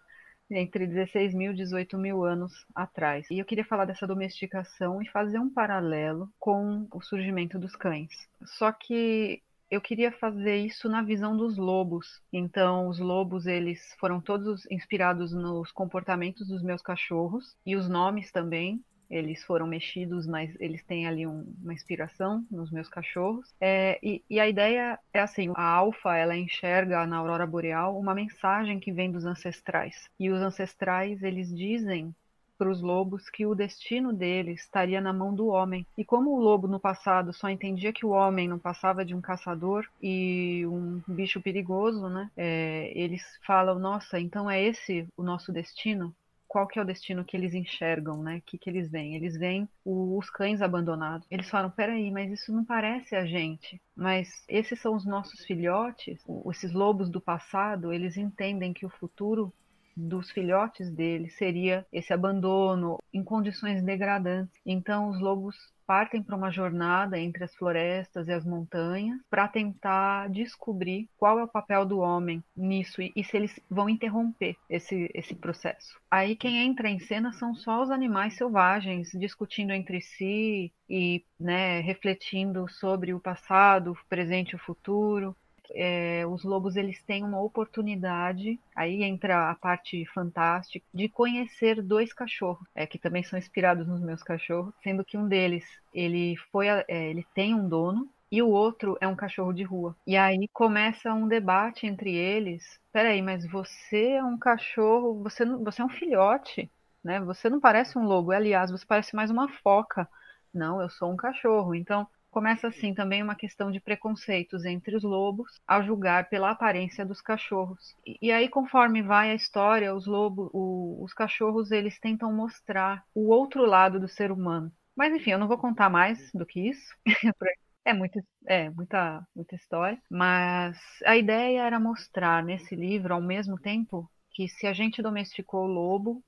entre 16 mil e 18 mil anos atrás. E eu queria falar dessa domesticação e fazer um paralelo com o surgimento dos cães. Só que eu queria fazer isso na visão dos lobos. Então, os lobos, eles foram todos inspirados nos comportamentos dos meus cachorros e os nomes também. Eles foram mexidos, mas eles têm ali um, uma inspiração nos meus cachorros. É, e, e, a ideia é assim: a alfa ela enxerga na aurora boreal uma mensagem que vem dos ancestrais. E os ancestrais eles dizem para os lobos que o destino deles estaria na mão do homem. E como o lobo no passado só entendia que o homem não passava de um caçador e um bicho perigoso, né? É, eles falam: nossa, então é esse o nosso destino? Qual que é o destino que eles enxergam, né? O que, que eles veem? Eles veem o, os cães abandonados. Eles falam, peraí, mas isso não parece a gente. Mas esses são os nossos filhotes, esses lobos do passado, eles entendem que o futuro dos filhotes dele seria esse abandono em condições degradantes. Então os lobos partem para uma jornada entre as florestas e as montanhas para tentar descobrir qual é o papel do homem nisso e, e, se eles vão interromper esse, esse processo. Aí quem entra em cena são só os animais selvagens discutindo entre si e né, refletindo sobre o passado, o presente e o futuro é, os lobos eles têm uma oportunidade, aí entra a parte fantástica, de conhecer dois cachorros, é, que também são inspirados nos meus cachorros, sendo que um deles ele foi, é, ele tem um dono e o outro é um cachorro de rua. E aí começa um debate entre eles. Peraí, mas você é um cachorro, você, você é um filhote, né? Você não parece um lobo, aliás, você parece mais uma foca. Não, eu sou um cachorro. Então, Começa assim também uma questão de preconceitos entre os lobos ao julgar pela aparência dos cachorros. E, e aí, conforme vai a história, os lobos, o, os cachorros, eles tentam mostrar o outro lado do ser humano. Mas enfim, eu não vou contar mais do que isso. É, muito, é muita, muita história. Mas a ideia era mostrar nesse livro, ao mesmo tempo, que se a gente domesticou o lobo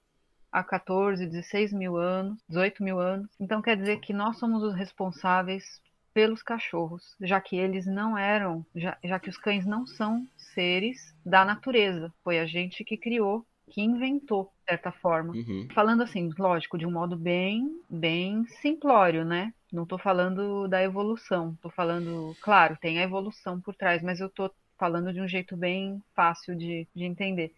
há 14, 16 mil anos, 18 mil anos, então quer dizer que nós somos os responsáveis pelos cachorros, já que eles não eram, já, já que os cães não são seres da natureza. Foi a gente que criou, que inventou, de certa forma. Uhum. Falando assim, lógico, de um modo bem, bem simplório, né? Não estou falando da evolução, estou falando, claro, tem a evolução por trás, mas eu estou falando de um jeito bem fácil de, de entender.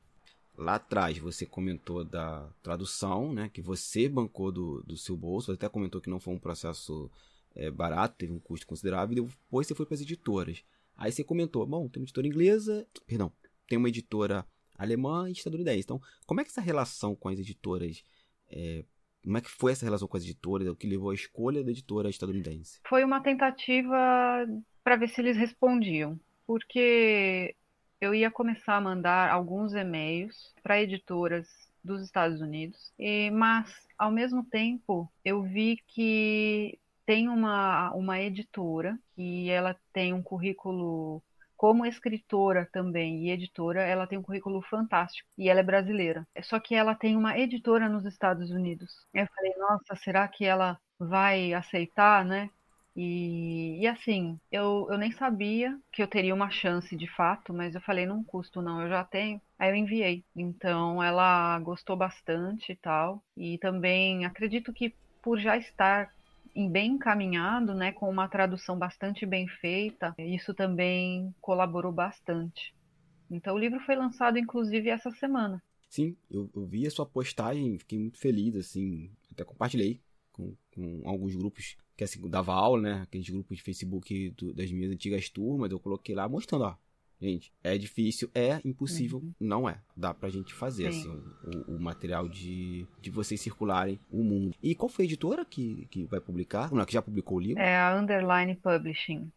Lá atrás você comentou da tradução, né? Que você bancou do, do seu bolso, você até comentou que não foi um processo é, barato, teve um custo considerável, e depois você foi para as editoras. Aí você comentou, bom, tem uma editora inglesa, perdão, tem uma editora alemã e estadunidense. Então, como é que essa relação com as editoras, é, como é que foi essa relação com as editoras, o que levou à escolha da editora estadunidense? Foi uma tentativa para ver se eles respondiam, porque eu ia começar a mandar alguns e-mails para editoras dos Estados Unidos, e, mas ao mesmo tempo eu vi que tem uma, uma editora e ela tem um currículo como escritora também e editora, ela tem um currículo fantástico e ela é brasileira. Só que ela tem uma editora nos Estados Unidos. Eu falei, nossa, será que ela vai aceitar, né? E, e assim, eu, eu nem sabia que eu teria uma chance de fato, mas eu falei, não custo não, eu já tenho. Aí eu enviei. Então ela gostou bastante e tal. E também acredito que por já estar bem encaminhado, né, com uma tradução bastante bem feita, isso também colaborou bastante. Então o livro foi lançado inclusive essa semana. Sim, eu, eu vi a sua postagem, fiquei muito feliz, assim, até compartilhei com, com alguns grupos que assim, dava aula, né, aqueles grupos de Facebook do, das minhas antigas turmas, eu coloquei lá mostrando, ó, Gente, é difícil, é impossível, uhum. não é. Dá pra gente fazer, assim, o, o, material de, de vocês circularem o mundo. E qual foi a editora que, que vai publicar? Não, que já publicou o livro? É a Underline Publishing.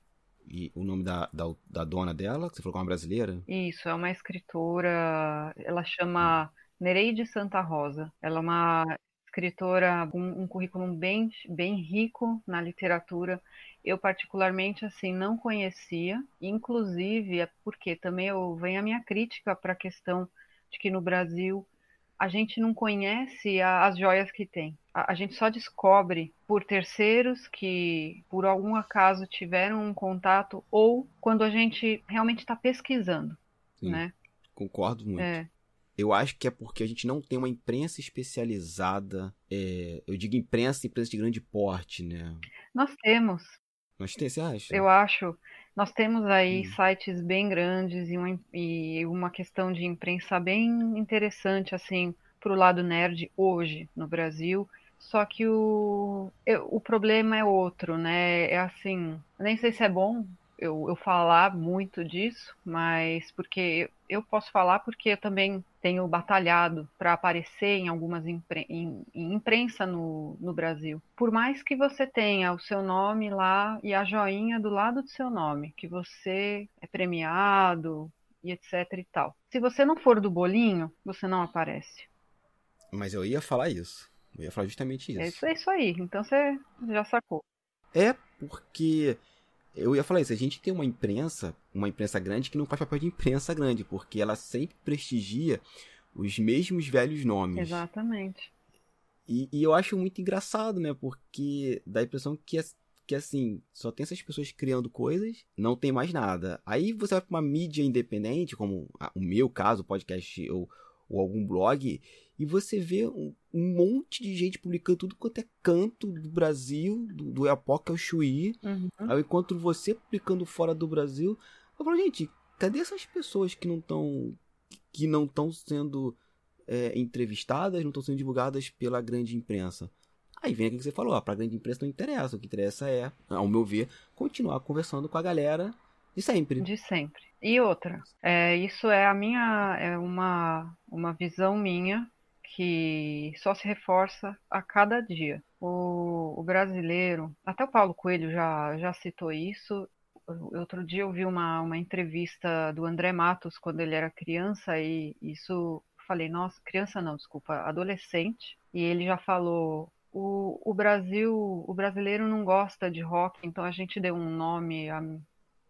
E o nome da, da, da dona dela, que você falou que é uma brasileira? Isso, é uma escritora, ela chama Nereide Santa Rosa. Ela é uma escritora com um currículo bem, bem rico na literatura eu particularmente assim não conhecia, inclusive é porque também eu venho a minha crítica para a questão de que no Brasil a gente não conhece a, as joias que tem. A, a, gente só descobre por terceiros que por algum acaso tiveram um contato ou quando a gente realmente está pesquisando, Sim, né? Concordo muito. É. Eu acho que é porque a gente não tem uma imprensa especializada. É, eu digo imprensa, imprensa de grande porte, né? Nós temos. Nós temos, você acha? Eu acho. Nós temos aí hum. sites bem grandes e uma, e uma questão de imprensa bem interessante, assim, para o lado nerd hoje no Brasil. Só que o, o problema é outro, né? É assim, nem sei se é bom eu, eu falar muito disso, mas porque eu posso falar porque eu também tenho batalhado para aparecer em algumas impre em, em imprensa no, no Brasil. Por mais que você tenha o seu nome lá e a joinha do lado do seu nome, que você é premiado e etc e tal. Se você não for do bolinho, você não aparece. Mas eu ia falar isso. Eu ia falar justamente isso. É isso, é isso aí. Então você já sacou. É porque eu ia falar isso, a gente tem uma imprensa, uma imprensa grande que não faz papel de imprensa grande, porque ela sempre prestigia os mesmos velhos nomes. Exatamente. E, e eu acho muito engraçado, né? Porque dá a impressão que, que assim, só tem essas pessoas criando coisas, não tem mais nada. Aí você vai pra uma mídia independente, como o meu caso, podcast ou, ou algum blog, e você vê um, um, monte de gente publicando tudo quanto é canto do Brasil, do, do Epoca ao Chuí. Uhum. Aí eu encontro você publicando fora do Brasil. Eu falo, gente, cadê essas pessoas que não estão que não estão sendo é, entrevistadas, não estão sendo divulgadas pela grande imprensa? Aí vem aquilo que você falou, para a grande imprensa não interessa. O que interessa é, ao meu ver, continuar conversando com a galera de sempre. De sempre. E outra, é, isso é a minha, é uma, uma visão minha que só se reforça a cada dia. O, o brasileiro, até o Paulo Coelho já, já citou isso. Outro dia eu vi uma, uma entrevista do André Matos quando ele era criança e isso falei, nossa, criança não, desculpa, adolescente. E ele já falou, o, o Brasil, o brasileiro não gosta de rock, então a gente deu um nome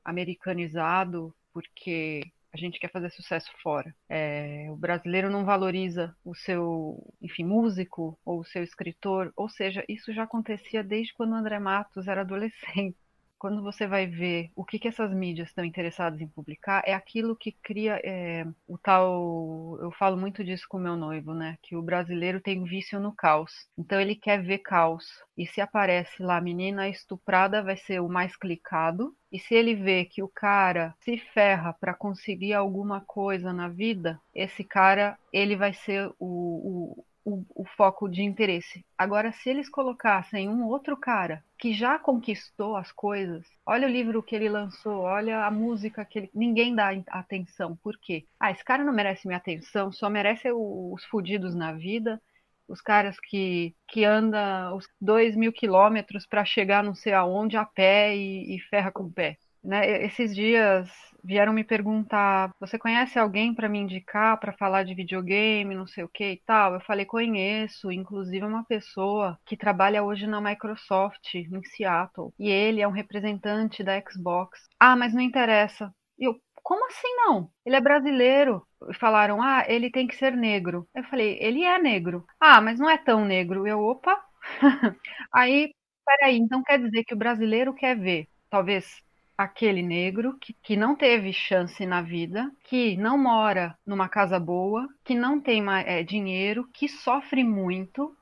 americanizado porque a gente quer fazer sucesso fora. É, o brasileiro não valoriza o seu, enfim, músico ou o seu escritor, ou seja, isso já acontecia desde quando o André Matos era adolescente quando você vai ver o que, que essas mídias estão interessadas em publicar, é aquilo que cria é, o tal. Eu falo muito disso com meu noivo, né? Que o brasileiro tem um vício no caos. Então ele quer ver caos. E se aparece lá menina estuprada, vai ser o mais clicado. E se ele vê que o cara se ferra para conseguir alguma coisa na vida, esse cara ele vai ser o, o o, o, foco de interesse. Agora, se eles colocassem um outro cara que já conquistou as coisas, olha o livro que ele lançou, olha a música que ele. Ninguém dá atenção. Por quê? Ah, esse cara não merece minha atenção, só merece os fudidos na vida. Os caras que, que andam os dois mil quilômetros para chegar não sei aonde a pé e, e ferra com o pé. Né? Esses dias vieram me perguntar: você conhece alguém para me indicar para falar de videogame, não sei o que e tal? Eu falei: conheço, inclusive uma pessoa que trabalha hoje na Microsoft em Seattle e ele é um representante da Xbox. Ah, mas não interessa. E eu, como assim não? Ele é brasileiro. Falaram, ah, ele tem que ser negro. Eu falei, ele é negro. Ah, mas não é tão negro. Eu, opa. Aí, peraí, então quer dizer que o brasileiro quer ver, talvez aquele negro que, que não teve chance na vida, que não mora numa casa boa, que não tem é, dinheiro, que sofre muito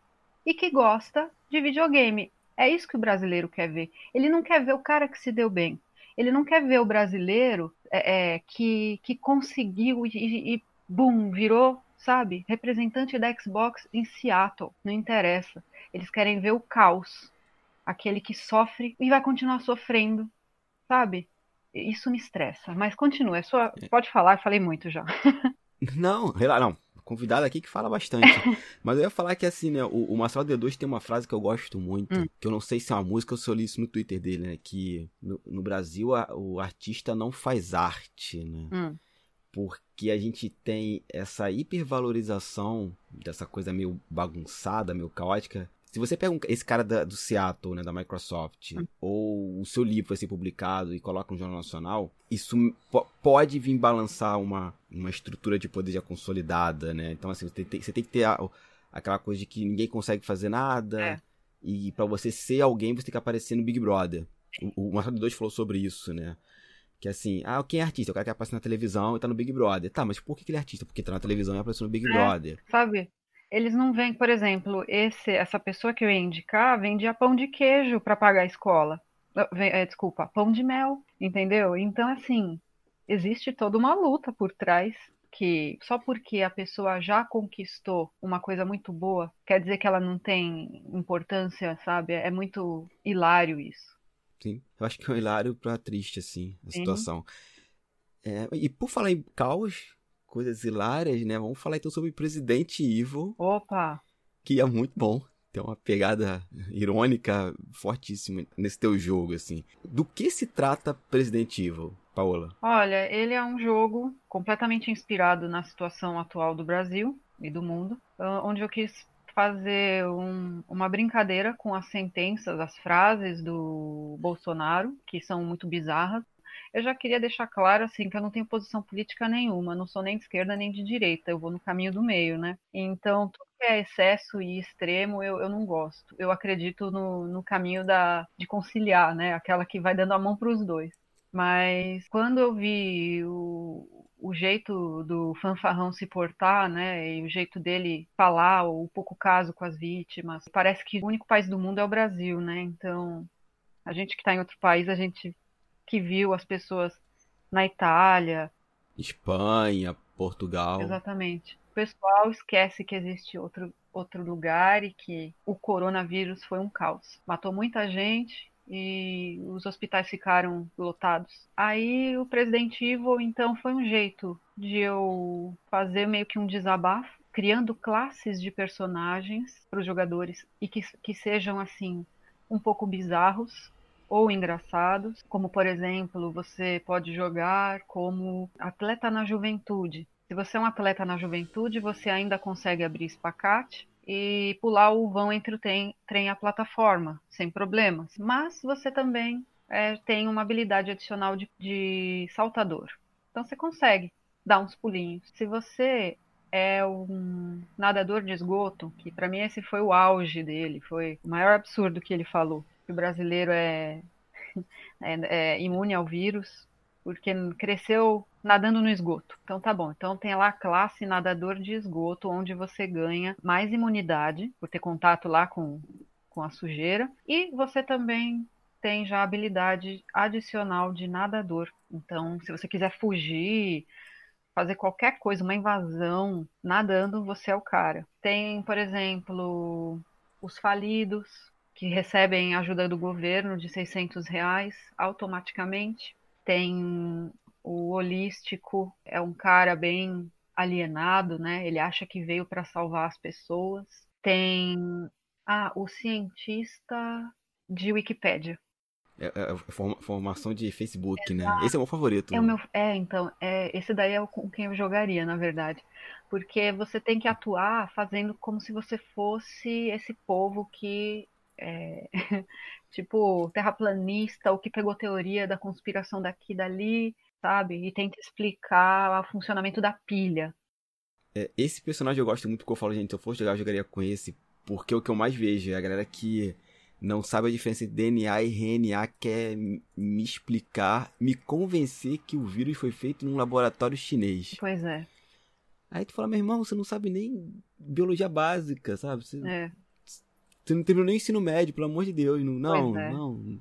e que gosta de videogame. É isso que o brasileiro quer ver. Ele não quer ver o cara que se deu bem. Ele não quer ver o brasileiro é, é, que, que conseguiu e, e, virou, sabe, representante da Xbox em Seattle. Não interessa. Eles querem ver o caos. Aquele que sofre e vai continuar sofrendo sabe? Isso me estressa. Mas continua, é só, é. pode falar, falei muito já. Não, não. Convidado aqui que fala bastante. Mas eu ia falar que assim, né? O, o Marcelo D2 tem uma frase que eu gosto muito, hum. que eu não sei se é uma música eu li isso no Twitter dele, né? Que no, no Brasil a, o artista não faz arte, né? Hum. Porque a gente tem essa hipervalorização dessa coisa meio bagunçada, meio caótica, se você pega um, esse cara da, do Seattle, né, da Microsoft, hum. ou o seu livro vai ser publicado e coloca um jornal nacional, isso pode vir balançar uma, uma estrutura de poder já consolidada, né? Então, assim, você tem, você tem que ter a, aquela coisa de que ninguém consegue fazer nada, é. e para você ser alguém, você tem que aparecer no Big Brother. O, o Marcelo 2 falou sobre isso, né? Que assim, ah, quem é artista? O cara que aparece na televisão e tá no Big Brother. Tá, mas por que ele é artista? Porque tá na televisão e apareceu no Big é, Brother. Sabe? Eles não vêm, por exemplo, esse, essa pessoa que eu ia indicar vendia pão de queijo para pagar a escola. É, desculpa, pão de mel, entendeu? Então, assim, existe toda uma luta por trás que só porque a pessoa já conquistou uma coisa muito boa, quer dizer que ela não tem importância, sabe? É muito hilário isso. Sim, eu acho que é um hilário pra triste, assim, a Sim. situação. É, e por falar em caos, coisas hilárias, né? Vamos falar então sobre Presidente Evil. Opa! Que é muito bom. Tem uma pegada irônica fortíssima nesse teu jogo, assim. Do que se trata President Evil? Paola? Olha, ele é um jogo completamente inspirado na situação atual do Brasil e do mundo, ah, onde eu quis fazer um, uma brincadeira com as sentenças, as frases do Bolsonaro, que são muito bizarras. Eu já queria deixar claro assim que eu não tenho posição política nenhuma, não sou nem de esquerda nem de direita, eu vou no caminho do meio, né? Então, tudo que é excesso e extremo eu, eu não gosto. Eu acredito no, no caminho da, de conciliar, né? Aquela que vai dando a mão para os dois. Mas quando eu vi o, o jeito do fanfarrão se portar, né, e o jeito dele falar, o pouco caso com as vítimas, parece que o único país do mundo é o Brasil, né? Então, a gente que está em outro país, a gente que viu as pessoas na Itália, Espanha, Portugal. Exatamente. O pessoal esquece que existe outro outro lugar e que o coronavírus foi um caos. Matou muita gente e os hospitais ficaram lotados. Aí o Presidente Evil, então, foi um jeito de eu fazer meio que um desabafo, criando classes de personagens para os jogadores e que, que sejam, assim, um pouco bizarros ou engraçados, como por exemplo, você pode jogar como atleta na juventude. Se você é um atleta na juventude, você ainda consegue abrir espacate e pular o vão entre o trem, trem a plataforma, sem problemas. Mas você também é, tem uma habilidade adicional de, de saltador. Então você consegue dar uns pulinhos. Se você é um nadador de esgoto, que para mim esse foi o auge dele, foi o maior absurdo que ele falou. Que o brasileiro é, é, é imune ao vírus, porque cresceu nadando no esgoto. Então tá bom. Então tem lá a classe nadador de esgoto, onde você ganha mais imunidade por ter contato lá com, com a sujeira. E você também tem já a habilidade adicional de nadador. Então, se você quiser fugir, fazer qualquer coisa, uma invasão, nadando, você é o cara. Tem, por exemplo, os falidos, que recebem ajuda do governo de 600 reais automaticamente. Tem o holístico é um cara bem alienado, né? Ele acha que veio para salvar as pessoas. Tem ah, o cientista de Wikipédia. É, é, é formação de Facebook, né? Exato. né? Esse é o meu favorito. É, o meu, é então, é, esse daí é com quem eu jogaria, na verdade. Porque você tem que atuar fazendo como se você fosse esse povo que é, tipo terraplanista, ou que pegou teoria da conspiração daqui e dali sabe? E tenta explicar o funcionamento da pilha. É, esse personagem eu gosto muito, que eu falo, gente, se eu fosse jogar, eu jogaria com esse, porque o que eu mais vejo é a galera que não sabe a diferença entre DNA e RNA, quer me explicar, me convencer que o vírus foi feito num laboratório chinês. Pois é. Aí tu fala, meu irmão, você não sabe nem biologia básica, sabe? Você, é. Você não terminou nem ensino médio, pelo amor de Deus. Não, não. É. não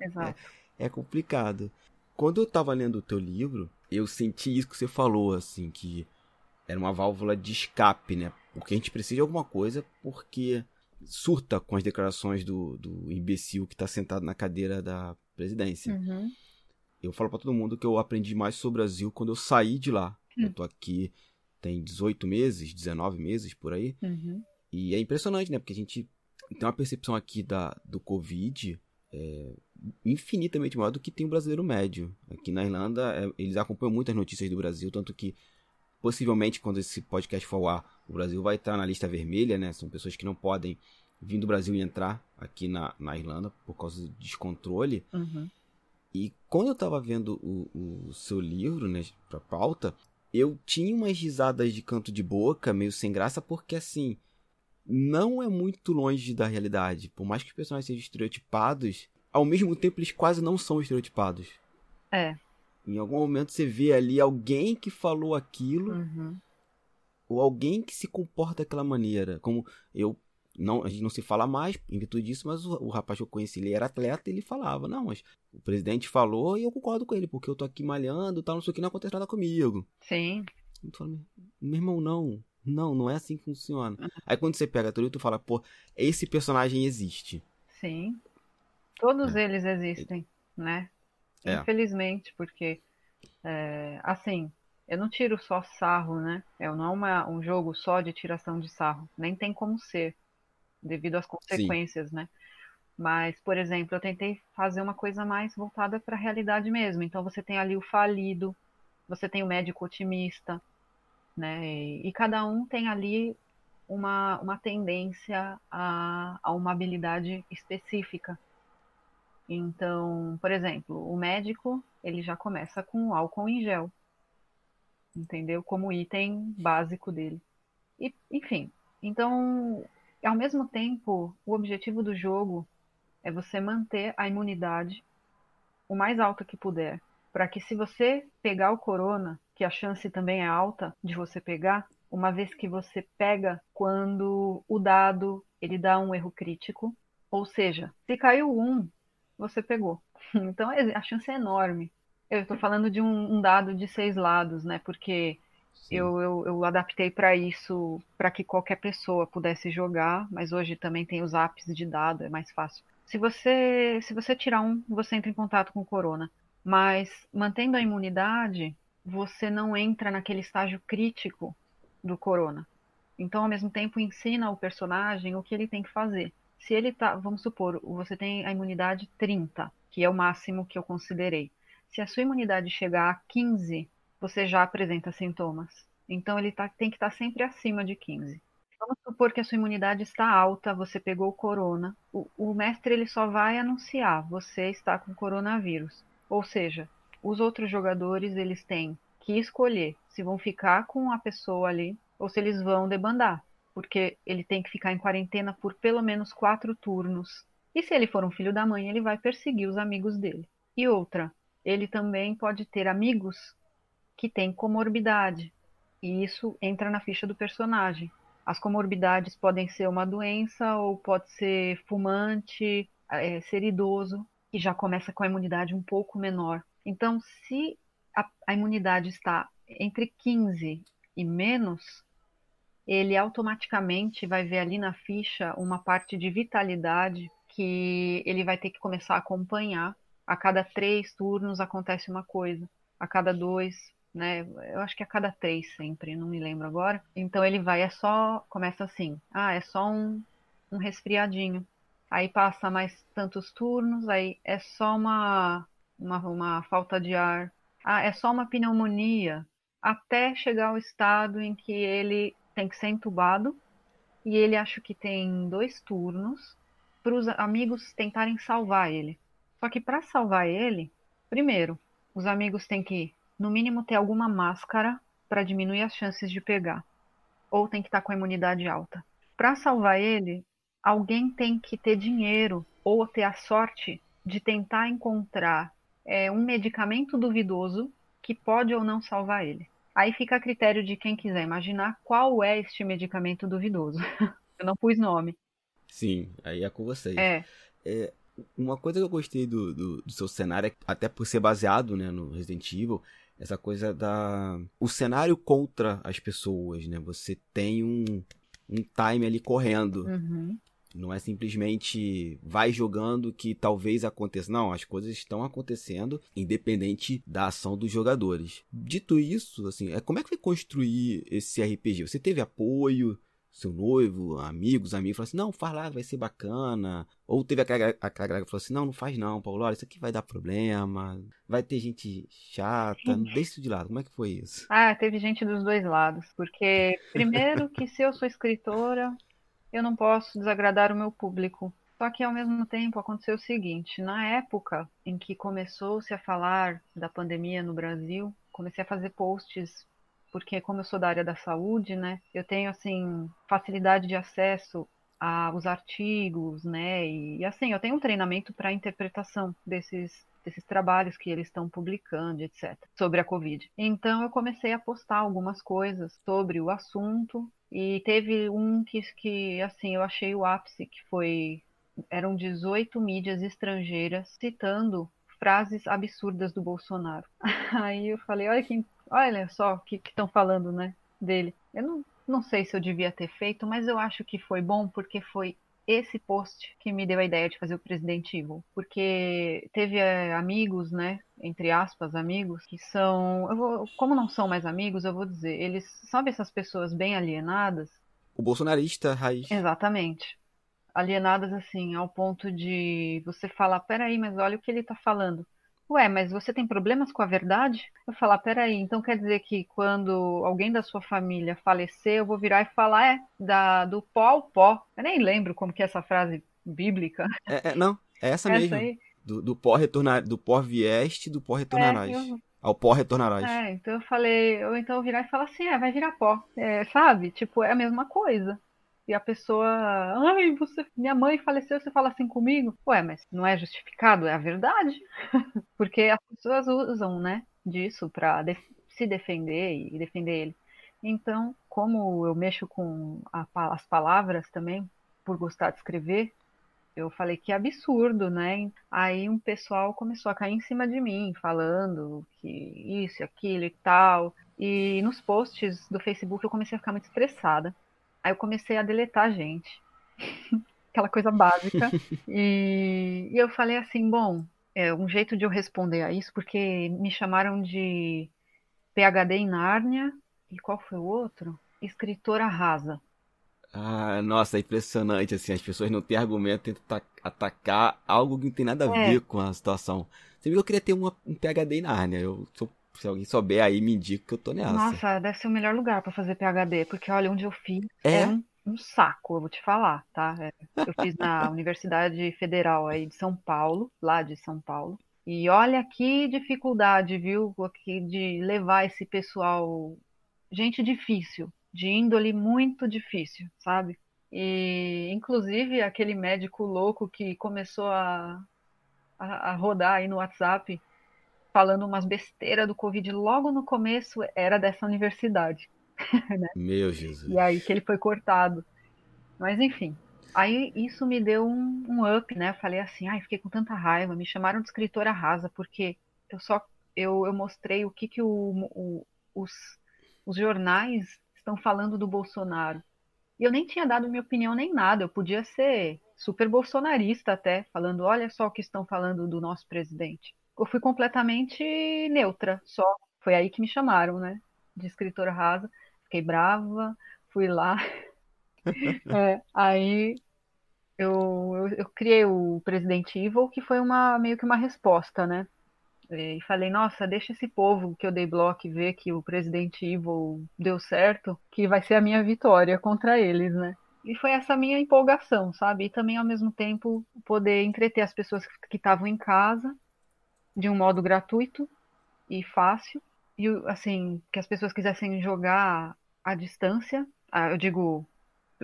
Exato. É, é complicado. Quando eu tava lendo o teu livro, eu senti isso que você falou, assim, que era uma válvula de escape, né? Porque a gente precisa de alguma coisa, porque surta com as declarações do, do imbecil que tá sentado na cadeira da presidência. Uhum. Eu falo para todo mundo que eu aprendi mais sobre o Brasil quando eu saí de lá. Uhum. Eu tô aqui tem 18 meses, 19 meses por aí. Uhum. E é impressionante, né? Porque a gente tem uma percepção aqui da, do Covid é, infinitamente maior do que tem o brasileiro médio. Aqui na Irlanda, é, eles acompanham muitas notícias do Brasil, tanto que possivelmente quando esse podcast for ao ar, o Brasil vai estar na lista vermelha, né? São pessoas que não podem vir do Brasil e entrar aqui na, na Irlanda por causa do descontrole. Uhum. E quando eu estava vendo o, o seu livro, né, pra pauta, eu tinha umas risadas de canto de boca, meio sem graça, porque assim, não é muito longe da realidade. Por mais que os personagens sejam estereotipados, ao mesmo tempo eles quase não são estereotipados. É. Em algum momento você vê ali alguém que falou aquilo, Uhum. ou alguém que se comporta daquela maneira. Como eu, não, a gente não se fala mais em virtude disso, mas o, o rapaz que eu conheci, ele era atleta e ele falava, não, mas o presidente falou e eu concordo com ele, porque eu tô aqui malhando, tal, não sei o que, não acontece nada comigo. Sim. Eu falo, meu irmão, não. Não, não é assim que funciona. Aí quando você pega teoria, tu fala, pô, esse personagem existe. Sim. Todos eles existem, né? É. Infelizmente, porque, é, assim, eu não tiro só sarro, né? É, não é uma, um jogo só de tiração de sarro. Nem tem como ser, devido às consequências, né? Mas, por exemplo, eu tentei fazer uma coisa mais voltada para a realidade mesmo. Então, você tem ali o falido, você tem o médico otimista, né? E, e cada um tem ali uma, uma tendência a, a uma habilidade específica. Então, por exemplo, o médico, ele já começa com álcool em gel, entendeu? Como item básico dele. E, enfim, então, ao mesmo tempo, o objetivo do jogo é você manter a imunidade o mais alta que puder, para que se você pegar o corona, que a chance também é alta de você pegar, uma vez que você pega quando o dado ele dá um erro crítico, ou seja, se caiu um, você pegou. Então a chance é enorme. Eu estou falando de um, um, dado de seis lados, né? Porque eu, eu, eu, adaptei para isso, para que qualquer pessoa pudesse jogar, mas hoje também tem os apps de dado, é mais fácil. Se você, se você tirar um, você entra em contato com o corona. Mas mantendo a imunidade, você não entra naquele estágio crítico do corona. Então, ao mesmo tempo, ensina o personagem o que ele tem que fazer. Se ele tá, vamos supor, você tem a imunidade 30, que é o máximo que eu considerei. Se a sua imunidade chegar a 15, você já apresenta sintomas. Então, ele tá, tem que estar tá sempre acima de 15. Vamos supor que a sua imunidade está alta, você pegou o corona. O, o mestre ele só vai anunciar, você está com coronavírus. Ou seja, os outros jogadores eles têm que escolher se vão ficar com a pessoa ali ou se eles vão debandar, porque ele tem que ficar em quarentena por pelo menos quatro turnos. E se ele for um filho da mãe, ele vai perseguir os amigos dele. E outra, ele também pode ter amigos que têm comorbidade, e isso entra na ficha do personagem. As comorbidades podem ser uma doença ou pode ser fumante, é, ser idoso, que já começa com a imunidade um pouco menor. Então, se a, a imunidade está entre 15 e menos, ele automaticamente vai ver ali na ficha uma parte de vitalidade que ele vai ter que começar a acompanhar. A cada três turnos acontece uma coisa, a cada dois, né? Eu acho que a cada três sempre, não me lembro agora. Então ele vai, é só, começa assim, ah, é só um, um resfriadinho. Aí passa mais tantos turnos, aí é só uma, uma, uma falta de ar. Ah, é só uma pneumonia. Até chegar ao estado em que ele tem que ser entubado e ele acha que tem dois turnos para os amigos tentarem salvar ele. Só que para salvar ele, primeiro, os amigos têm que, no mínimo, ter alguma máscara para diminuir as chances de pegar, ou tem que estar tá com a imunidade alta. Para salvar ele, alguém tem que ter dinheiro ou ter a sorte de tentar encontrar é, um medicamento duvidoso que pode ou não salvar ele. Aí fica a critério de quem quiser imaginar qual é este medicamento duvidoso. eu não pus nome. Sim, aí é com vocês. É. é uma coisa que eu gostei do, do, do, seu cenário, até por ser baseado né, no Resident Evil, essa coisa da. O cenário contra as pessoas, né? Você tem um, um time ali correndo. Uhum. Não é simplesmente vai jogando que talvez aconteça. Não, as coisas estão acontecendo independente da ação dos jogadores. Dito isso, assim, é como é que foi construir esse RPG? Você teve apoio? Seu noivo, amigos, amigos, falaram assim: não, faz lá, vai ser bacana. Ou teve aquela, aquela galera que falou assim: não, não faz não, Paulo, olha, isso aqui vai dar problema, vai ter gente chata, deixa isso de lado. Como é que foi isso? Ah, teve gente dos dois lados. Porque, primeiro, que se eu sou escritora, eu não posso desagradar o meu público. Só que ao mesmo tempo aconteceu o seguinte: na época em que começou-se a falar da pandemia no Brasil, comecei a fazer posts, porque como eu sou da área da saúde, né, eu tenho assim facilidade de acesso a, os artigos, né? E, e assim, eu tenho um treinamento para interpretação desses desses trabalhos que eles estão publicando, etc, sobre a Covid. Então eu comecei a postar algumas coisas sobre o assunto e teve um que, que assim, eu achei o ápice, que foi eram 18 mídias estrangeiras citando frases absurdas do Bolsonaro. Aí eu falei, olha quem, olha só o que estão falando, né, dele. Eu não, não sei se eu devia ter feito, mas eu acho que foi bom porque foi esse post que me deu a ideia de fazer o Presidente Evil, porque teve é, amigos, né, entre aspas, amigos, que são, vou, como não são mais amigos, eu vou dizer, eles, sabe essas pessoas bem alienadas? O bolsonarista raiz. Exatamente alienadas assim, ao ponto de você falar, peraí, mas olha o que ele está falando. Ué, mas você tem problemas com a verdade? Eu falar, peraí, então quer dizer que quando alguém da sua família falecer, eu vou virar e falar, é, da, do pó ao pó. Eu nem lembro como que é essa frase bíblica. É, é não, é essa, essa mesmo. Aí. Do, do pó retornar, do pó vieste, do pó retornarás. É, eu... Ao pó retornarás. É, então eu falei, ou então eu virar e falar assim, é, vai virar pó. É, sabe? Tipo, é a mesma coisa e a pessoa, ai, você, minha mãe faleceu, você fala assim comigo? Ué, mas não é justificado, é a verdade. Porque as pessoas usam, né, disso para se defender e defender ele. Então, como eu mexo com a, as palavras também, por gostar de escrever, eu falei que absurdo, né? Aí um pessoal começou a cair em cima de mim, falando que isso, aquilo e tal. E nos posts do Facebook eu comecei a ficar muito estressada. Aí eu comecei a deletar gente. Aquela coisa básica. e, e eu falei assim, bom, é um jeito de eu responder a isso, porque me chamaram de PhD em Nárnia, e qual foi o outro? Escritora rasa. Ah, nossa, é impressionante, assim, as pessoas não têm argumento, tentam atacar algo que não tem nada a é. ver com a situação. Você viu que eu queria ter uma, um PhD em Nárnia, eu sou se alguém souber aí, me indica que eu tô nessa. Nossa, deve ser o melhor lugar para fazer PHD, porque olha, onde eu fiz é, um, um, saco, eu vou te falar, tá? É, eu fiz na Universidade Federal aí de São Paulo, lá de São Paulo. E olha que dificuldade, viu, aqui de levar esse pessoal, gente difícil, de índole muito difícil, sabe? E inclusive aquele médico louco que começou a, a, a rodar aí no WhatsApp falando umas besteiras do Covid logo no começo, era dessa universidade. né? Meu Jesus. E aí que ele foi cortado. Mas enfim, aí isso me deu um, um up, né? Falei assim, ai, fiquei com tanta raiva, me chamaram de escritora rasa, porque eu só eu, eu mostrei o que, que o, o, os, os jornais estão falando do Bolsonaro. E eu nem tinha dado minha opinião nem nada, eu podia ser super bolsonarista até, falando, olha só o que estão falando do nosso presidente eu fui completamente neutra, só. Foi aí que me chamaram, né? De escritora rasa. Fiquei brava, fui lá. é, aí eu, eu, eu, criei o Presidente Evil, que foi uma meio que uma resposta, né? E falei, nossa, deixa esse povo que eu dei bloco ver que o Presidente Evil deu certo, que vai ser a minha vitória contra eles, né? E foi essa minha empolgação, sabe? E também, ao mesmo tempo, poder entreter as pessoas que estavam em casa de um modo gratuito e fácil. E, assim, que as pessoas quisessem jogar à distância, eu digo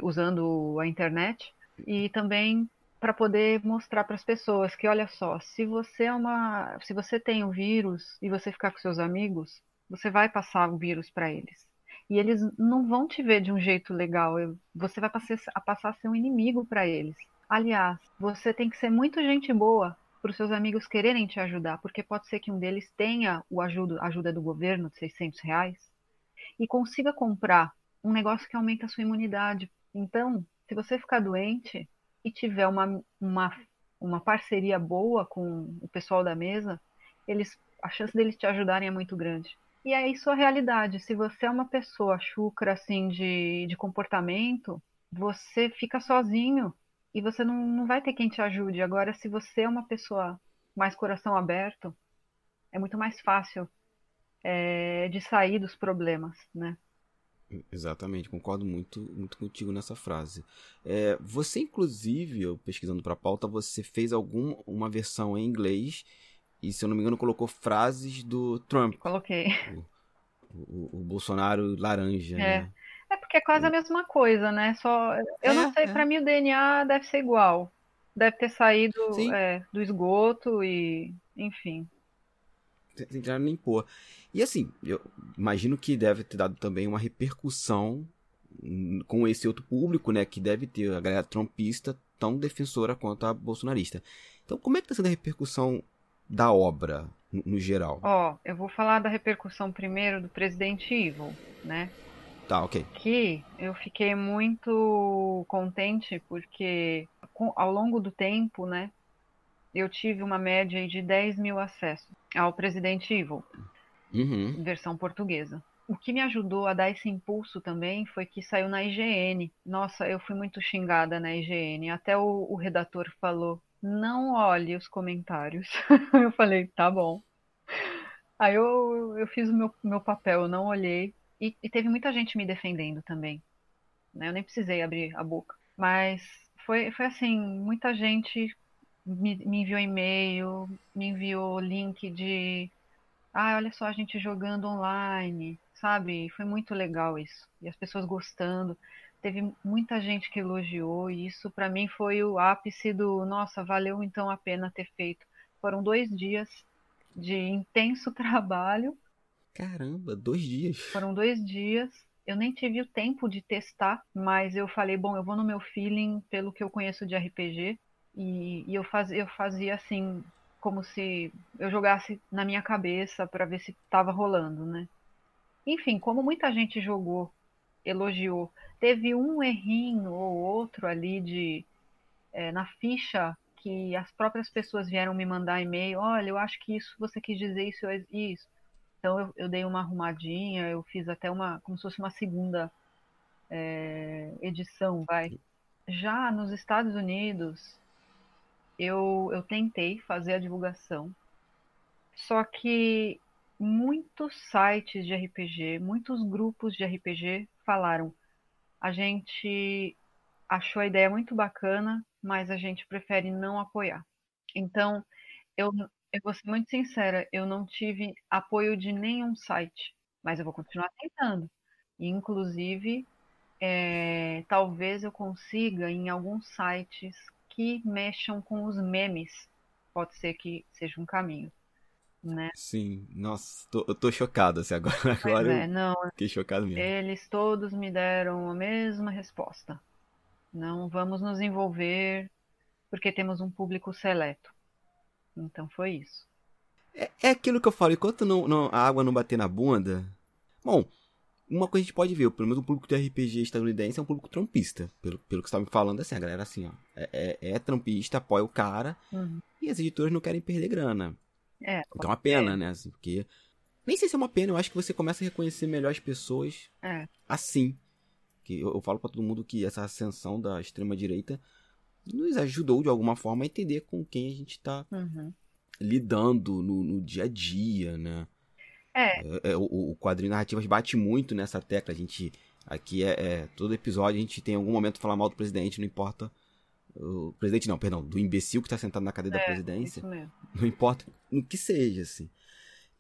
usando a internet, e também para poder mostrar para as pessoas que, olha só, se você é uma, se você tem o vírus e você ficar com seus amigos, você vai passar o vírus para eles. E eles não vão te ver de um jeito legal. Você vai passar a passar a ser um inimigo para eles. Aliás, você tem que ser muito gente boa para os seus amigos quererem te ajudar, porque pode ser que um deles tenha o ajuda, ajuda do governo de 600 reais e consiga comprar um negócio que aumenta a sua imunidade. Então, se você ficar doente e tiver uma, uma, uma parceria boa com o pessoal da mesa, eles, a chance deles te ajudarem é muito grande. E é isso a realidade. Se você é uma pessoa chucra assim de, de comportamento, você fica sozinho e você não, não vai ter quem te ajude. Agora, se você é uma pessoa mais coração aberto, é muito mais fácil é, de sair dos problemas, né? Exatamente, concordo muito, muito contigo nessa frase. É, você, inclusive, eu pesquisando para a pauta, você fez alguma uma versão em inglês e, se eu não me engano, colocou frases do Trump. Coloquei. O, o, o Bolsonaro laranja, é. né? É quase a mesma coisa, né? Só eu é, não sei, é. para mim o DNA deve ser igual. Deve ter saído é, do esgoto e, enfim. Tentaram limpou. E assim, eu imagino que deve ter dado também uma repercussão com esse outro público, né? Que deve ter a galera trumpista tão defensora quanto a bolsonarista. Então, como é que está sendo a repercussão da obra, no, no geral? Ó, oh, eu vou falar da repercussão primeiro do Presidente Evil, né? Tá, ok. Que eu fiquei muito contente porque ao longo do tempo, né, eu tive uma média de 10 mil acessos ao Presidente Evil, uhum. versão portuguesa. O que me ajudou a dar esse impulso também foi que saiu na IGN. Nossa, eu fui muito xingada na IGN. Até o, o redator falou: não olhe os comentários. eu falei: tá bom. Aí eu, eu fiz o meu, meu papel, eu não olhei. E, e teve muita gente me defendendo também. Né? Eu nem precisei abrir a boca. Mas foi, foi assim: muita gente me, me enviou e-mail, me enviou link de. Ah, olha só a gente jogando online sabe? Foi muito legal isso. E as pessoas gostando. Teve muita gente que elogiou, e isso para mim foi o ápice do, nossa, valeu então a pena ter feito. Foram dois dias de intenso trabalho. Caramba, dois dias. Foram dois dias. Eu nem tive o tempo de testar, mas eu falei, bom, eu vou no meu feeling pelo que eu conheço de RPG. E, e eu, faz, eu fazia assim, como se eu jogasse na minha cabeça para ver se estava rolando, né? Enfim, como muita gente jogou, elogiou, teve um errinho ou outro ali de é, na ficha que as próprias pessoas vieram me mandar e-mail, olha, eu acho que isso você quis dizer isso isso. Então eu, eu dei uma arrumadinha, eu fiz até uma, como se fosse uma segunda é, edição, vai. Já nos Estados Unidos, eu, eu tentei fazer a divulgação, só que muitos sites de RPG, muitos grupos de RPG falaram: a gente achou a ideia muito bacana, mas a gente prefere não apoiar. Então, eu, eu vou ser muito sincera, eu não tive apoio de nenhum site, mas eu vou continuar tentando. inclusive, é, talvez eu consiga em alguns sites que mexam com os memes. Pode ser que seja um caminho né? Sim, nossa, tô, eu tô chocado assim agora. Pois agora é, não. Fiquei chocado mesmo. Eles todos me deram a mesma resposta. Não vamos nos envolver porque temos um público seleto. Então foi isso. É, é aquilo que eu falo, enquanto não, não, a água não bater na bunda. Bom, uma coisa a gente pode ver, pelo menos o público do RPG estadunidense é um público trumpista. Pelo, pelo que você tá me falando, assim, a galera assim, ó. É, é, é trumpista, apoia o cara. Uhum. E as editoras não querem perder grana. É. Então é uma pena, é. né? Assim, porque. Nem sei se é uma pena, eu acho que você começa a reconhecer melhor as pessoas é. assim. Que eu, eu falo para todo mundo que essa ascensão da extrema-direita nos ajudou de alguma forma a entender com quem a gente tá uhum. lidando no, no, dia a dia, né? É. é, é o, o, quadrinho Narrativas bate muito nessa tecla. A gente. Aqui é, é, Todo episódio a gente tem algum momento falar mal do presidente, não importa o presidente não, perdão, do imbecil que está sentado na cadeira é, da presidência. Não importa no que seja, assim.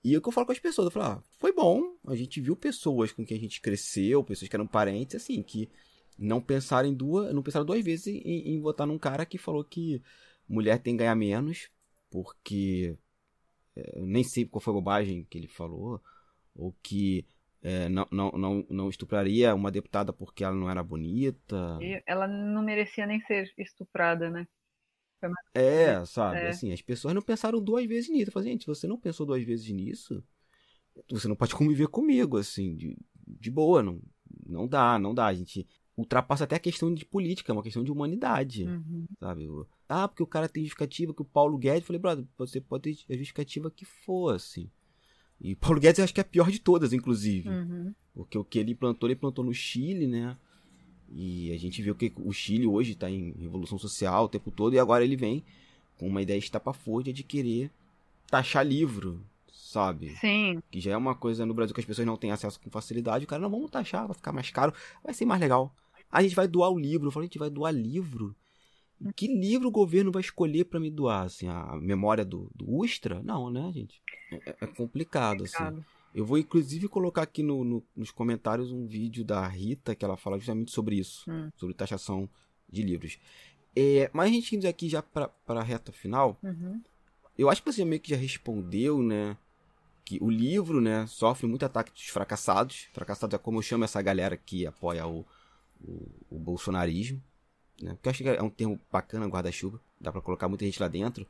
E é o que eu falo com as pessoas, eu falo, ah, foi bom, a gente viu pessoas com quem a gente cresceu, pessoas que eram parentes, assim, que não pensaram em duas, não pensaram duas vezes em, em votar num cara que falou que mulher tem que ganhar menos, porque é, nem sei qual foi a bobagem que ele falou, ou que é, não, não, não, não estupraria uma deputada porque ela não era bonita. E ela não merecia nem ser estuprada, né? É, sabe? É. Assim, as pessoas não pensaram duas vezes nisso. Eu falei, gente, você não pensou duas vezes nisso? Você não pode conviver comigo, assim, de, de boa. Não, não dá, não dá. A gente ultrapassa até a questão de política, é uma questão de humanidade, uhum. sabe? Ah, porque o cara tem justificativa que o Paulo Guedes. Eu falei, brother, você pode ter a justificativa que for, assim. E Paulo Guedes eu acho que é a pior de todas, inclusive. Uhum. Porque o que ele plantou, ele plantou no Chile, né? E a gente viu que o Chile hoje está em revolução social o tempo todo, e agora ele vem com uma ideia estapafúrdia de querer taxar livro, sabe? Sim. Que já é uma coisa no Brasil que as pessoas não têm acesso com facilidade. O cara, não, vamos taxar, vai ficar mais caro, vai ser mais legal. A gente vai doar o livro. Eu falei, a gente vai doar livro? Que livro o governo vai escolher para me doar? Assim, a memória do, do Ustra? Não, né, gente? É, é complicado, assim. complicado, assim. Eu vou inclusive colocar aqui no, no, nos comentários um vídeo da Rita que ela fala justamente sobre isso, hum. sobre taxação de livros. É, mas a gente indo aqui já para a reta final, uhum. eu acho que você meio que já respondeu, né? Que o livro, né, sofre muito ataque dos fracassados. Fracassados é como eu chamo essa galera que apoia o, o, o bolsonarismo. Né? Porque eu acho que é um termo bacana, guarda-chuva. Dá para colocar muita gente lá dentro.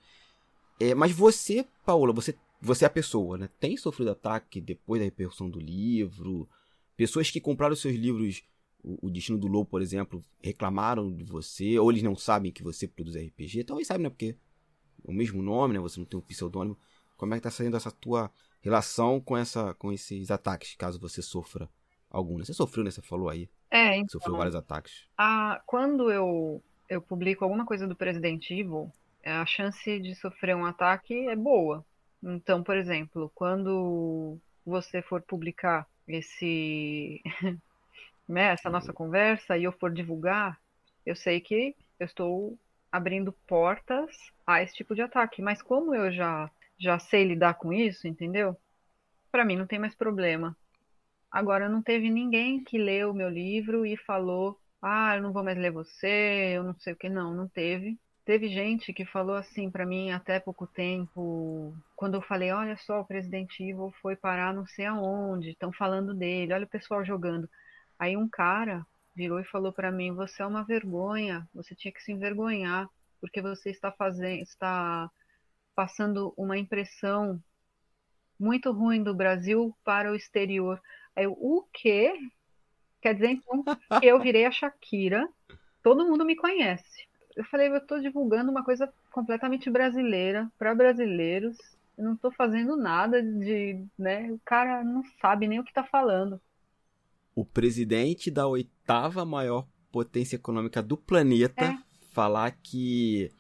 É, mas você, Paola, você, você é a pessoa, né? Tem sofrido ataque depois da repercussão do livro? Pessoas que compraram seus livros o, Destino do Lobo, por exemplo, reclamaram de você, ou eles não sabem que você produz RPG, talvez sabem, né? Porque é o mesmo nome, né? Você não tem um pseudônimo. Como é que tá saindo essa tua relação com, essa, com esses ataques, caso você sofra algum? Né? Você sofreu, né? Você falou aí. É, então, Sofreu vários ataques. A, quando eu, eu publico alguma coisa do Presidente Evil, a chance de sofrer um ataque é boa. Então, por exemplo, quando você for publicar esse né, essa nossa conversa e eu for divulgar, eu sei que eu estou abrindo portas a esse tipo de ataque. Mas como eu já já sei lidar com isso, entendeu? Para mim não tem mais problema. Agora não teve ninguém que leu o meu livro e falou: "Ah, eu não vou mais ler você, eu não sei o que não, não teve". Teve gente que falou assim para mim até pouco tempo, quando eu falei: "Olha só, o presidente Ivo foi parar não sei aonde, estão falando dele, olha o pessoal jogando". Aí um cara virou e falou para mim: "Você é uma vergonha, você tinha que se envergonhar, porque você está fazendo, está passando uma impressão muito ruim do Brasil para o exterior". Aí eu, o quê? Quer dizer então que eu virei a Shakira, todo mundo me conhece. Eu falei, eu estou divulgando uma coisa completamente brasileira para brasileiros. Eu não estou fazendo nada de, né? O cara não sabe nem o que está falando o presidente da oitava maior potência econômica do planeta é. falar que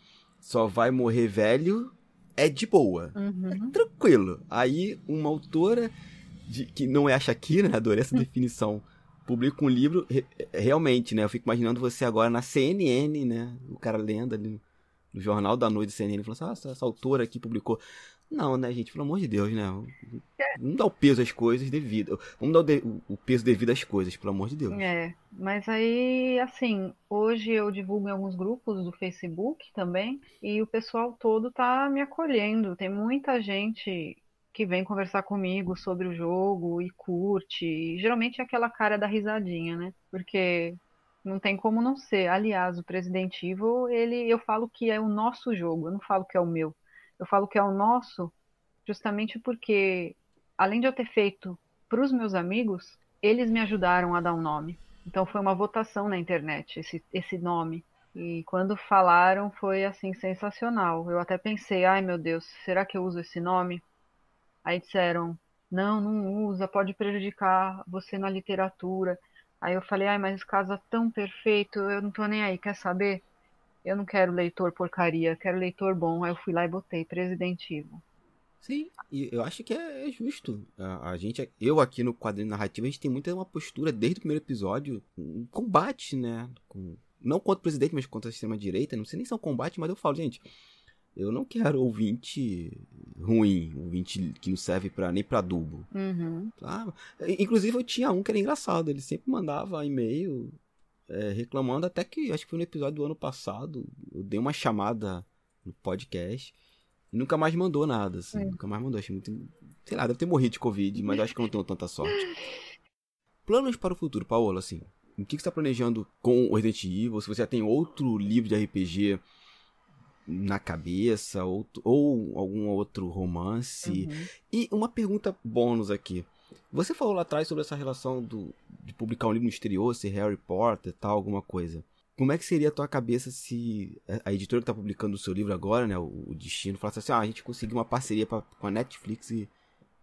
só vai morrer velho é de boa. Uhum. É tranquilo. Aí uma autora de, que não é a Shakira, né? adorei essa definição, publica um livro, re, realmente, né? Eu fico imaginando você agora na CNN, né? O cara lendo ali no Jornal da Noite CNN, falando assim, ah, essa, essa autora aqui publicou. Não, né, gente? Pelo amor de Deus, né? Vamos dar o peso às coisas devido. Vamos dar o, de, o, peso devido às coisas, pelo amor de Deus. É, mas aí, assim, hoje eu divulgo em alguns grupos do Facebook também, e o pessoal todo tá me acolhendo. Tem muita gente que vem conversar comigo sobre o jogo e curte. E geralmente é aquela cara da risadinha, né? Porque não tem como não ser. Aliás, o Presidente Evil, ele, eu falo que é o nosso jogo, eu não falo que é o meu. Eu falo que é o nosso justamente porque, além de eu ter feito para os meus amigos, eles me ajudaram a dar um nome. Então foi uma votação na internet esse, esse nome. E quando falaram foi assim sensacional. Eu até pensei, ai meu Deus, será que eu uso esse nome? Aí disseram, não, não usa, pode prejudicar você na literatura. Aí eu falei, ai, mas casa tão perfeito, eu não tô nem aí, quer saber? Eu não quero leitor porcaria, quero leitor bom. Aí eu fui lá e botei Presidente Ivo. Sim, e eu acho que é, é justo. A, a, gente, eu aqui no quadrinho narrativo, a gente tem muita uma postura desde o primeiro episódio, um combate, né? Com, não contra o presidente, mas contra a extrema-direita. Não sei nem se é um combate, mas eu falo, gente, eu não quero ouvinte ruim, ouvinte que não serve pra, nem pra adubo. Uhum. Ah, inclusive eu tinha um que era engraçado, ele sempre mandava e-mail é, reclamando, até que acho que foi no episódio do ano passado, eu dei uma chamada no podcast e nunca mais mandou nada, assim, é. nunca mais mandou. Achei muito. Sei lá, deve ter morrido de Covid, mas acho que eu não tenho tanta sorte. Planos para o futuro, Paola, assim. O que você está planejando com o Resident Evil? Se você já tem outro livro de RPG na cabeça, ou, ou algum outro romance. Uhum. E uma pergunta bônus aqui. Você falou lá atrás sobre essa relação do, de publicar um livro no exterior, ser Harry Potter e tal, alguma coisa. Como é que seria a tua cabeça se a editora que está publicando o seu livro agora, né, o, o Destino, falasse assim, ah, a gente conseguiu uma parceria pra, com a Netflix e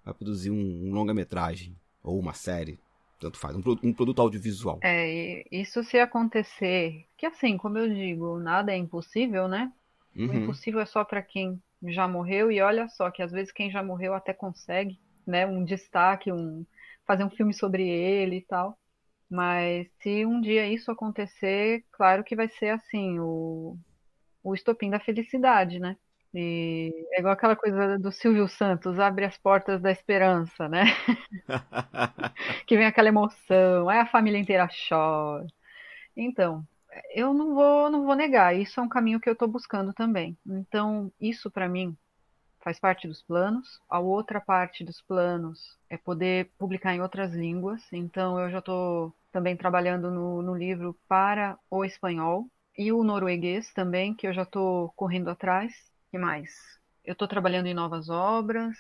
vai produzir um, um longa-metragem ou uma série, tanto faz, um, um, produto audiovisual. É, isso se acontecer, que assim, como eu digo, nada é impossível, né? Uhum. O impossível é só para quem já morreu e olha só que às vezes quem já morreu até consegue né, um destaque, um fazer um filme sobre ele e tal. Mas se um dia isso acontecer, claro que vai ser assim, o, o estopim da felicidade, né? E é igual aquela coisa do Silvio Santos, abre as portas da esperança, né? que vem aquela emoção, aí a família inteira chora. Então, eu não vou, não vou negar, isso é um caminho que eu estou buscando também. Então, isso para mim faz parte dos planos. A outra parte dos planos é poder publicar em outras línguas. Então, eu já estou também trabalhando no, no livro para o espanhol e o norueguês também, que eu já estou correndo atrás que mais? Eu estou trabalhando em novas obras,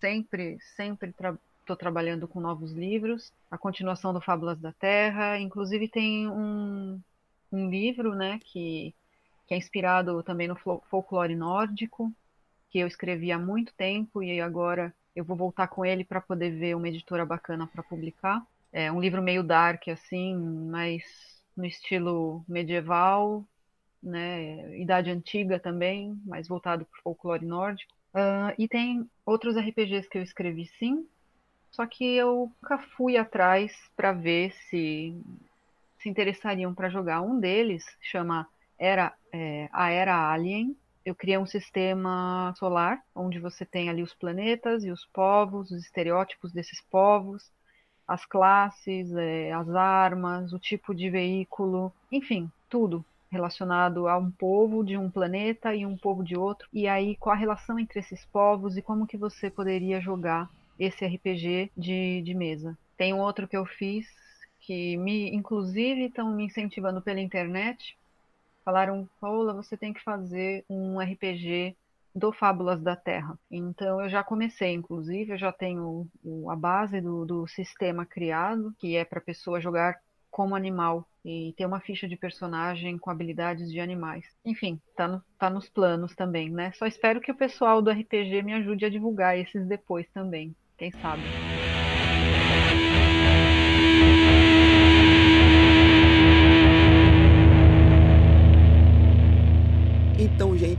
sempre, sempre estou tra trabalhando com novos livros, a continuação do Fábulas da Terra, inclusive tem um, um livro, né, que, que é inspirado também no folclore nórdico, que eu escrevi há muito tempo e agora eu vou voltar com ele para poder ver uma editora bacana para publicar. É um livro meio dark assim, mas no estilo medieval, né, Idade Antiga também, mais voltado para o folclore nórdico. Uh, e tem outros RPGs que eu escrevi sim, só que eu nunca fui atrás para ver se se interessariam para jogar. Um deles chama era é, a Era Alien. Eu criei um sistema solar onde você tem ali os planetas e os povos, os estereótipos desses povos, as classes, é, as armas, o tipo de veículo, enfim, tudo relacionado a um povo de um planeta e um povo de outro, e aí qual a relação entre esses povos e como que você poderia jogar esse RPG de, de mesa. Tem um outro que eu fiz que me, inclusive, estão me incentivando pela internet. Falaram, Paula, você tem que fazer um RPG do Fábulas da Terra. Então eu já comecei, inclusive, eu já tenho a base do, do sistema criado, que é para a pessoa jogar como animal e ter uma ficha de personagem com habilidades de animais. Enfim, tá, no, tá nos planos também, né? Só espero que o pessoal do RPG me ajude a divulgar esses depois também. Quem sabe?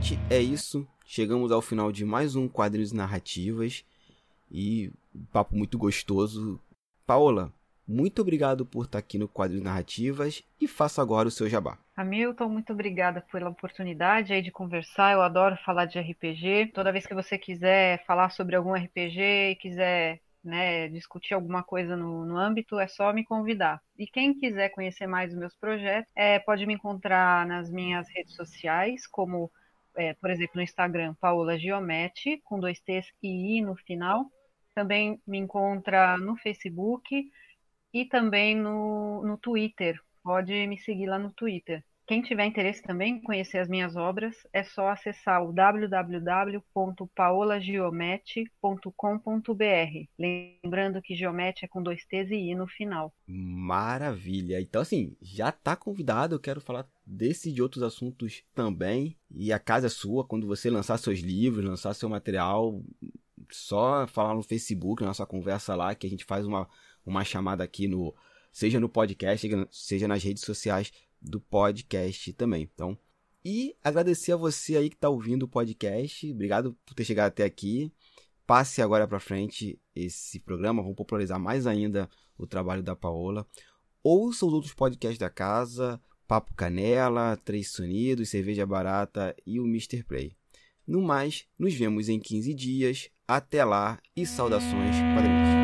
Gente, é isso. Chegamos ao final de mais um Quadrinhos Narrativas. E papo muito gostoso. Paola, muito obrigado por estar aqui no Quadro Narrativas e faça agora o seu jabá. Hamilton, muito obrigada pela oportunidade aí de conversar. Eu adoro falar de RPG. Toda vez que você quiser falar sobre algum RPG e quiser né, discutir alguma coisa no, no âmbito, é só me convidar. E quem quiser conhecer mais os meus projetos, é, pode me encontrar nas minhas redes sociais, como, é, por exemplo, no Instagram, Paola Giomete, com dois T's e I no final. Também me encontra no Facebook, e também no, no Twitter. Pode me seguir lá no Twitter. Quem tiver interesse também em conhecer as minhas obras, é só acessar o www.paolagiomete.com.br. Lembrando que Geomete é com dois T's e I no final. Maravilha! Então, assim, já está convidado. Eu quero falar desse e de outros assuntos também. E a casa é sua quando você lançar seus livros, lançar seu material. Só falar no Facebook, na nossa conversa lá, que a gente faz uma uma chamada aqui no seja no podcast, seja nas redes sociais do podcast também. Então, e agradecer a você aí que está ouvindo o podcast. Obrigado por ter chegado até aqui. Passe agora para frente esse programa, vamos popularizar mais ainda o trabalho da Paola. Ouça os outros podcasts da casa, Papo Canela, Três Sonidos, Cerveja Barata e o Mr. Play. No mais, nos vemos em 15 dias. Até lá e saudações, quadrinhos.